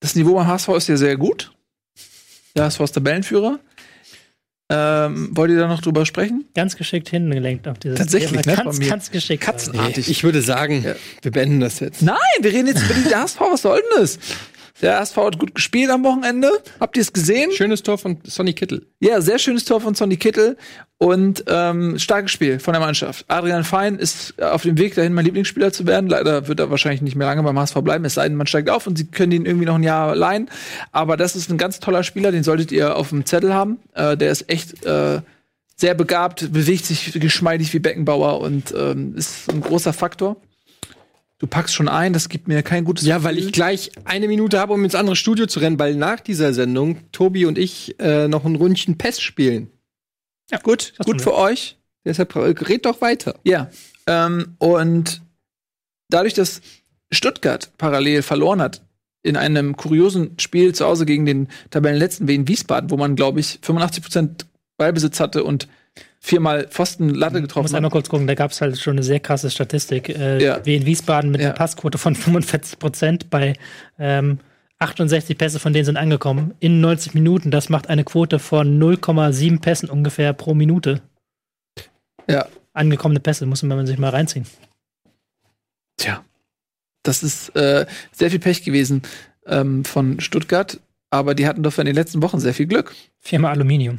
das Niveau beim HSV ist ja sehr gut. Der HSV ist Tabellenführer. Ähm, wollt ihr da noch drüber sprechen? Ganz geschickt hingelenkt auf dieses Tatsächlich, Thema. ne, Ganz, mir. ganz geschickt. Katzenartig. Ich würde sagen, wir beenden das jetzt. Nein, wir reden jetzt über den HSV. Was soll denn das? Der HSV hat gut gespielt am Wochenende. Habt ihr es gesehen? Schönes Tor von Sonny Kittel. Ja, sehr schönes Tor von Sonny Kittel und ähm, starkes Spiel von der Mannschaft. Adrian Fein ist auf dem Weg dahin, mein Lieblingsspieler zu werden. Leider wird er wahrscheinlich nicht mehr lange beim HSV bleiben, es sei denn, man steigt auf und sie können ihn irgendwie noch ein Jahr leihen. Aber das ist ein ganz toller Spieler, den solltet ihr auf dem Zettel haben. Äh, der ist echt äh, sehr begabt, bewegt sich geschmeidig wie Beckenbauer und ähm, ist ein großer Faktor. Du packst schon ein, das gibt mir kein gutes Ja, weil ich gleich eine Minute habe, um ins andere Studio zu rennen, weil nach dieser Sendung Tobi und ich äh, noch ein Rundchen PES spielen. ja, gut, gut für euch. Deshalb äh, red doch weiter. Ja. Ähm, und dadurch, dass Stuttgart parallel verloren hat in einem kuriosen Spiel zu Hause gegen den Tabellenletzten Wien Wiesbaden, wo man, glaube ich, 85% Ballbesitz hatte und viermal Pfosten Latte Ich muss getroffen einmal kurz gucken, da gab es halt schon eine sehr krasse Statistik. Äh, Ja. Wie in Wiesbaden mit Ja. einer Passquote von <laughs> 45 Prozent bei ähm, 68 Pässe von denen sind angekommen in 90 Minuten. Das macht eine Quote von 0,7 Pässen ungefähr pro Minute. Ja. Angekommene Pässe, muss man sich mal reinziehen. Tja. Das ist äh, sehr viel Pech gewesen ähm, von Stuttgart, aber die hatten doch in den letzten Wochen sehr viel Glück. Viermal Aluminium.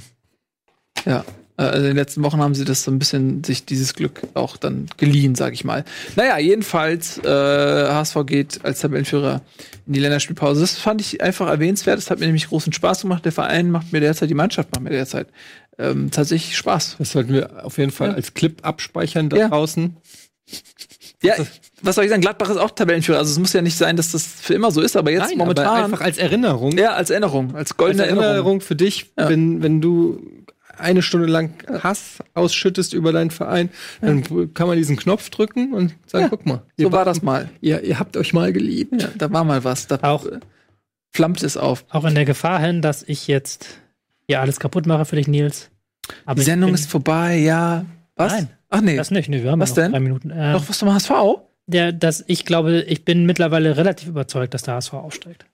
Ja. äh, Also in den letzten Wochen haben sie das so ein bisschen sich dieses Glück auch dann geliehen, sag ich mal. Naja, jedenfalls, äh, HSV geht als Tabellenführer in die Länderspielpause. Das fand ich einfach erwähnenswert. Das hat mir nämlich großen Spaß gemacht. Der Verein macht mir derzeit, die Mannschaft macht mir derzeit ähm, tatsächlich Spaß. Das sollten wir auf jeden Fall Ja. als Clip abspeichern da Ja. draußen. Ja, was soll ich sagen? Gladbach ist auch Tabellenführer. Also es muss ja nicht sein, dass das für immer so ist, aber jetzt Nein, momentan. aber einfach als Erinnerung. ja, als Erinnerung, als als goldene Erinnerung, Erinnerung. für dich, Ja. wenn, wenn du eine Stunde lang Hass ausschüttest über deinen Verein, dann kann man diesen Knopf drücken und sagen, Ja. guck mal, So war das mal. Ihr, ihr habt euch mal geliebt. Ja, da war mal was. Da Auch- flammt es auf. Auch in der Gefahr hin, dass ich jetzt hier alles kaputt mache für dich, Nils. Aber Die Sendung ist vorbei, ja. Was? Nein. Ach nee. Das nicht, nee, wir haben Was noch denn? drei Minuten. Äh, Doch, was zum HSV? der, dass ich glaube, ich bin mittlerweile relativ überzeugt, dass der HSV aufsteigt.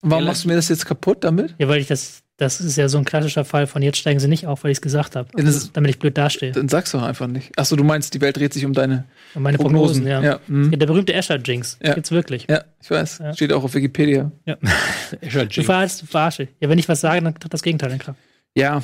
Warum machst du mir das jetzt kaputt damit? Ja, weil ich das, das ist ja so ein klassischer Fall von jetzt steigen sie nicht auf, weil ich es gesagt habe. Ist- damit ich blöd dastehe. Dann sagst du einfach nicht. Achso, du meinst, die Welt dreht sich um deine Und meine Prognosen. Prognosen, ja. Ja. Ja, der berühmte Escher-Jinx. Ja. Gibt's wirklich. ja ich weiß. Ja. Steht auch auf Wikipedia. Ja. <laughs> Escher Du verarschst, du verarsche. Ja, wenn ich was sage, dann tritt das Gegenteil in Kraft. Ja,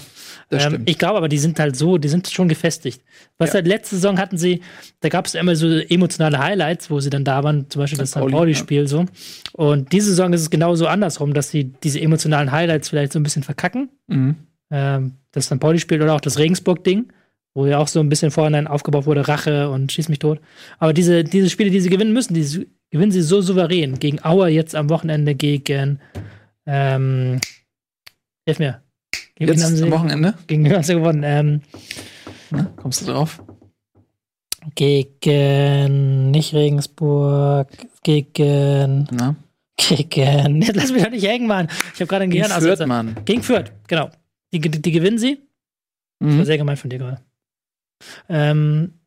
das Ähm, stimmt. ich glaube aber, die sind halt so, die sind schon gefestigt. Was Ja. halt letzte Saison hatten sie, da gab es immer so emotionale Highlights, wo sie dann da waren, zum Beispiel das St. Pauli, Pauli-Spiel so. Und diese Saison ist es genauso andersrum, dass sie diese emotionalen Highlights vielleicht so ein bisschen verkacken. Mhm. Ähm, das St. Pauli-Spiel oder auch das Regensburg-Ding, wo ja auch so ein bisschen vorhinein aufgebaut wurde, Rache und Schieß mich tot. Aber diese, diese Spiele, die sie gewinnen müssen, die gewinnen sie so souverän. Gegen Auer jetzt am Wochenende, gegen ähm, hilf mir. Gegen Jetzt am Wochenende. gegen wen haben sie gewonnen? Ähm, Na, kommst du drauf? gegen nicht Regensburg, gegen Na? gegen <laughs> jetzt lass mich doch nicht hängen, Mann. Ich habe gerade ein Gegen Gehirn Fürth, Mann. Gegen Fürth, genau. Die, die, die gewinnen sie. Das war Mhm. sehr gemein von dir gerade. Ähm,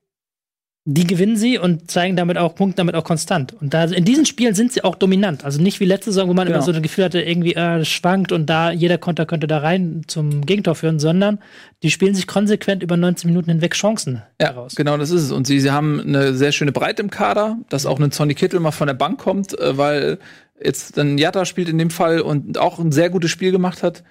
die gewinnen sie und zeigen damit auch, punkten damit auch konstant. Und da in diesen Spielen sind sie auch dominant. Also nicht wie letzte Saison, wo man Genau. immer so das Gefühl hatte, irgendwie äh, schwankt und da jeder Konter könnte da rein zum Gegentor führen, sondern die spielen sich konsequent über 90 Minuten hinweg Chancen Ja, heraus. genau, das ist es. Und sie, sie haben eine sehr schöne Breite im Kader, dass auch ein Sonny Kittel mal von der Bank kommt, äh, weil jetzt dann Jatta spielt in dem Fall und auch ein sehr gutes Spiel gemacht hat.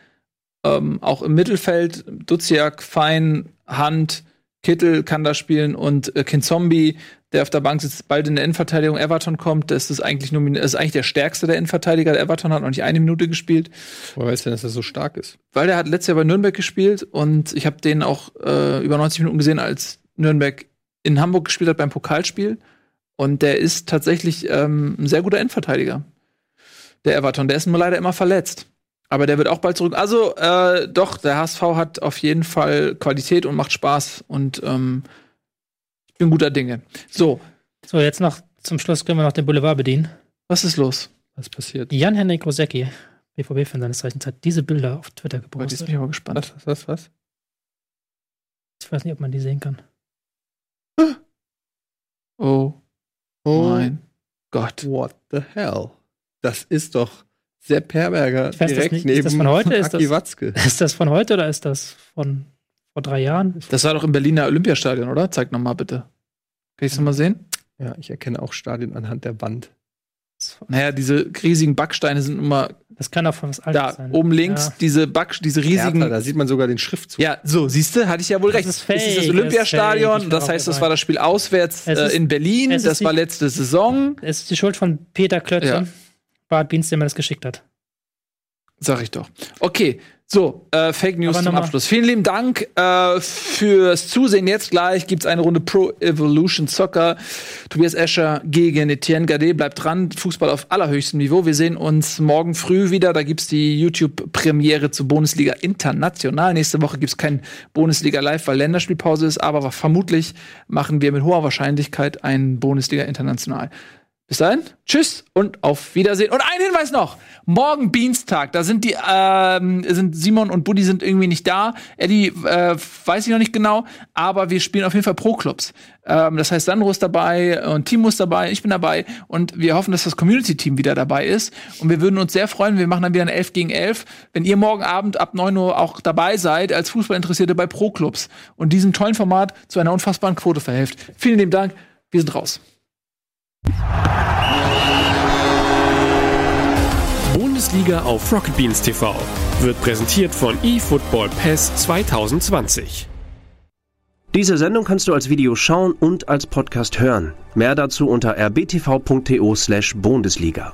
Ähm, auch im Mittelfeld, Duziak, Fein, Hand, Kittel kann da spielen und äh, Kinzombie, der auf der Bank sitzt, bald in der Innenverteidigung Everton kommt. Das ist eigentlich, das ist eigentlich der stärkste der Innenverteidiger. Der Everton hat noch nicht eine Minute gespielt. Woher weißt du denn, dass er so stark ist? weil der hat letztes Jahr bei Nürnberg gespielt und ich habe den auch äh, über 90 Minuten gesehen, als Nürnberg in Hamburg gespielt hat beim Pokalspiel. Und der ist tatsächlich ähm, ein sehr guter Endverteidiger. Der Everton, der ist nur leider immer verletzt. Aber der wird auch bald zurück. Also, äh, doch, der HSV hat auf jeden Fall Qualität und macht Spaß. Und ähm, ich bin guter Dinge. So, So, jetzt noch zum Schluss können wir noch den Boulevard bedienen. was ist los? Was passiert? Jan-Henrik Rosecki, BVB-Fan seines Zeichens, hat diese Bilder auf Twitter Jetzt gepostet. bin ich aber gespannt. Was, was, was? Ich weiß nicht, ob man die sehen kann. Oh mein Gott. What the hell? Das ist doch Sepp Herberger Ich weiß das direkt nicht. Ist neben das von heute? Ist Aki das- Watzke. <laughs> Ist das von heute oder ist das von vor drei Jahren? Das war doch im Berliner Olympiastadion, oder? Zeig noch mal bitte. Kann ich das mal sehen? Ja, ich erkenne auch Stadien anhand der Wand. Naja, diese riesigen Backsteine sind immer Das kann auch von was Altes da sein. oben links. Ja. Diese Back, diese riesigen. Hertha, da sieht man sogar den Schriftzug. Ja, so, siehst du, hatte ich ja wohl Das recht. ist fake, das das ist Olympiastadion, fake, das ich heißt, das war das Spiel auswärts Es äh, ist- in Berlin, es ist das war letzte Saison, Es ist die Schuld von Peter Klötze, Ja. Bart Bienz, der mir das geschickt hat. sag ich doch. Okay, so, äh, Fake News Aber zum Abschluss. Vielen lieben Dank äh, fürs Zusehen. Jetzt gleich gibt's eine Runde Pro Evolution Soccer. Tobias Escher gegen Etienne Gade. Bleibt dran, Fußball auf allerhöchstem Niveau. Wir sehen uns morgen früh wieder. Da gibt's die YouTube-Premiere zur Bundesliga International. Nächste Woche gibt's kein Bundesliga Live, weil Länderspielpause ist. Aber vermutlich machen wir mit hoher Wahrscheinlichkeit ein Bundesliga International. Bis dahin, tschüss und auf Wiedersehen. Und ein Hinweis noch: Morgen Dienstag, da sind die, ähm, sind Simon und Buddy sind irgendwie nicht da. Eddie äh, weiß ich noch nicht genau, aber wir spielen auf jeden Fall Pro-Clubs. Ähm, das heißt, Sandro ist dabei und Timo ist dabei, ich bin dabei und wir hoffen, dass das Community-Team wieder dabei ist. Und wir würden uns sehr freuen, wir machen dann wieder ein 11 gegen 11, wenn ihr morgen Abend ab 9 Uhr auch dabei seid, als Fußballinteressierte bei Pro-Clubs und diesem tollen Format zu einer unfassbaren Quote verhelft. Vielen lieben Dank, wir sind raus. Bundesliga auf Rocket Beans TV wird präsentiert von eFootball Pass 2020. Diese Sendung kannst du als Video schauen und als Podcast hören. Mehr dazu unter rbtv.to/bundesliga.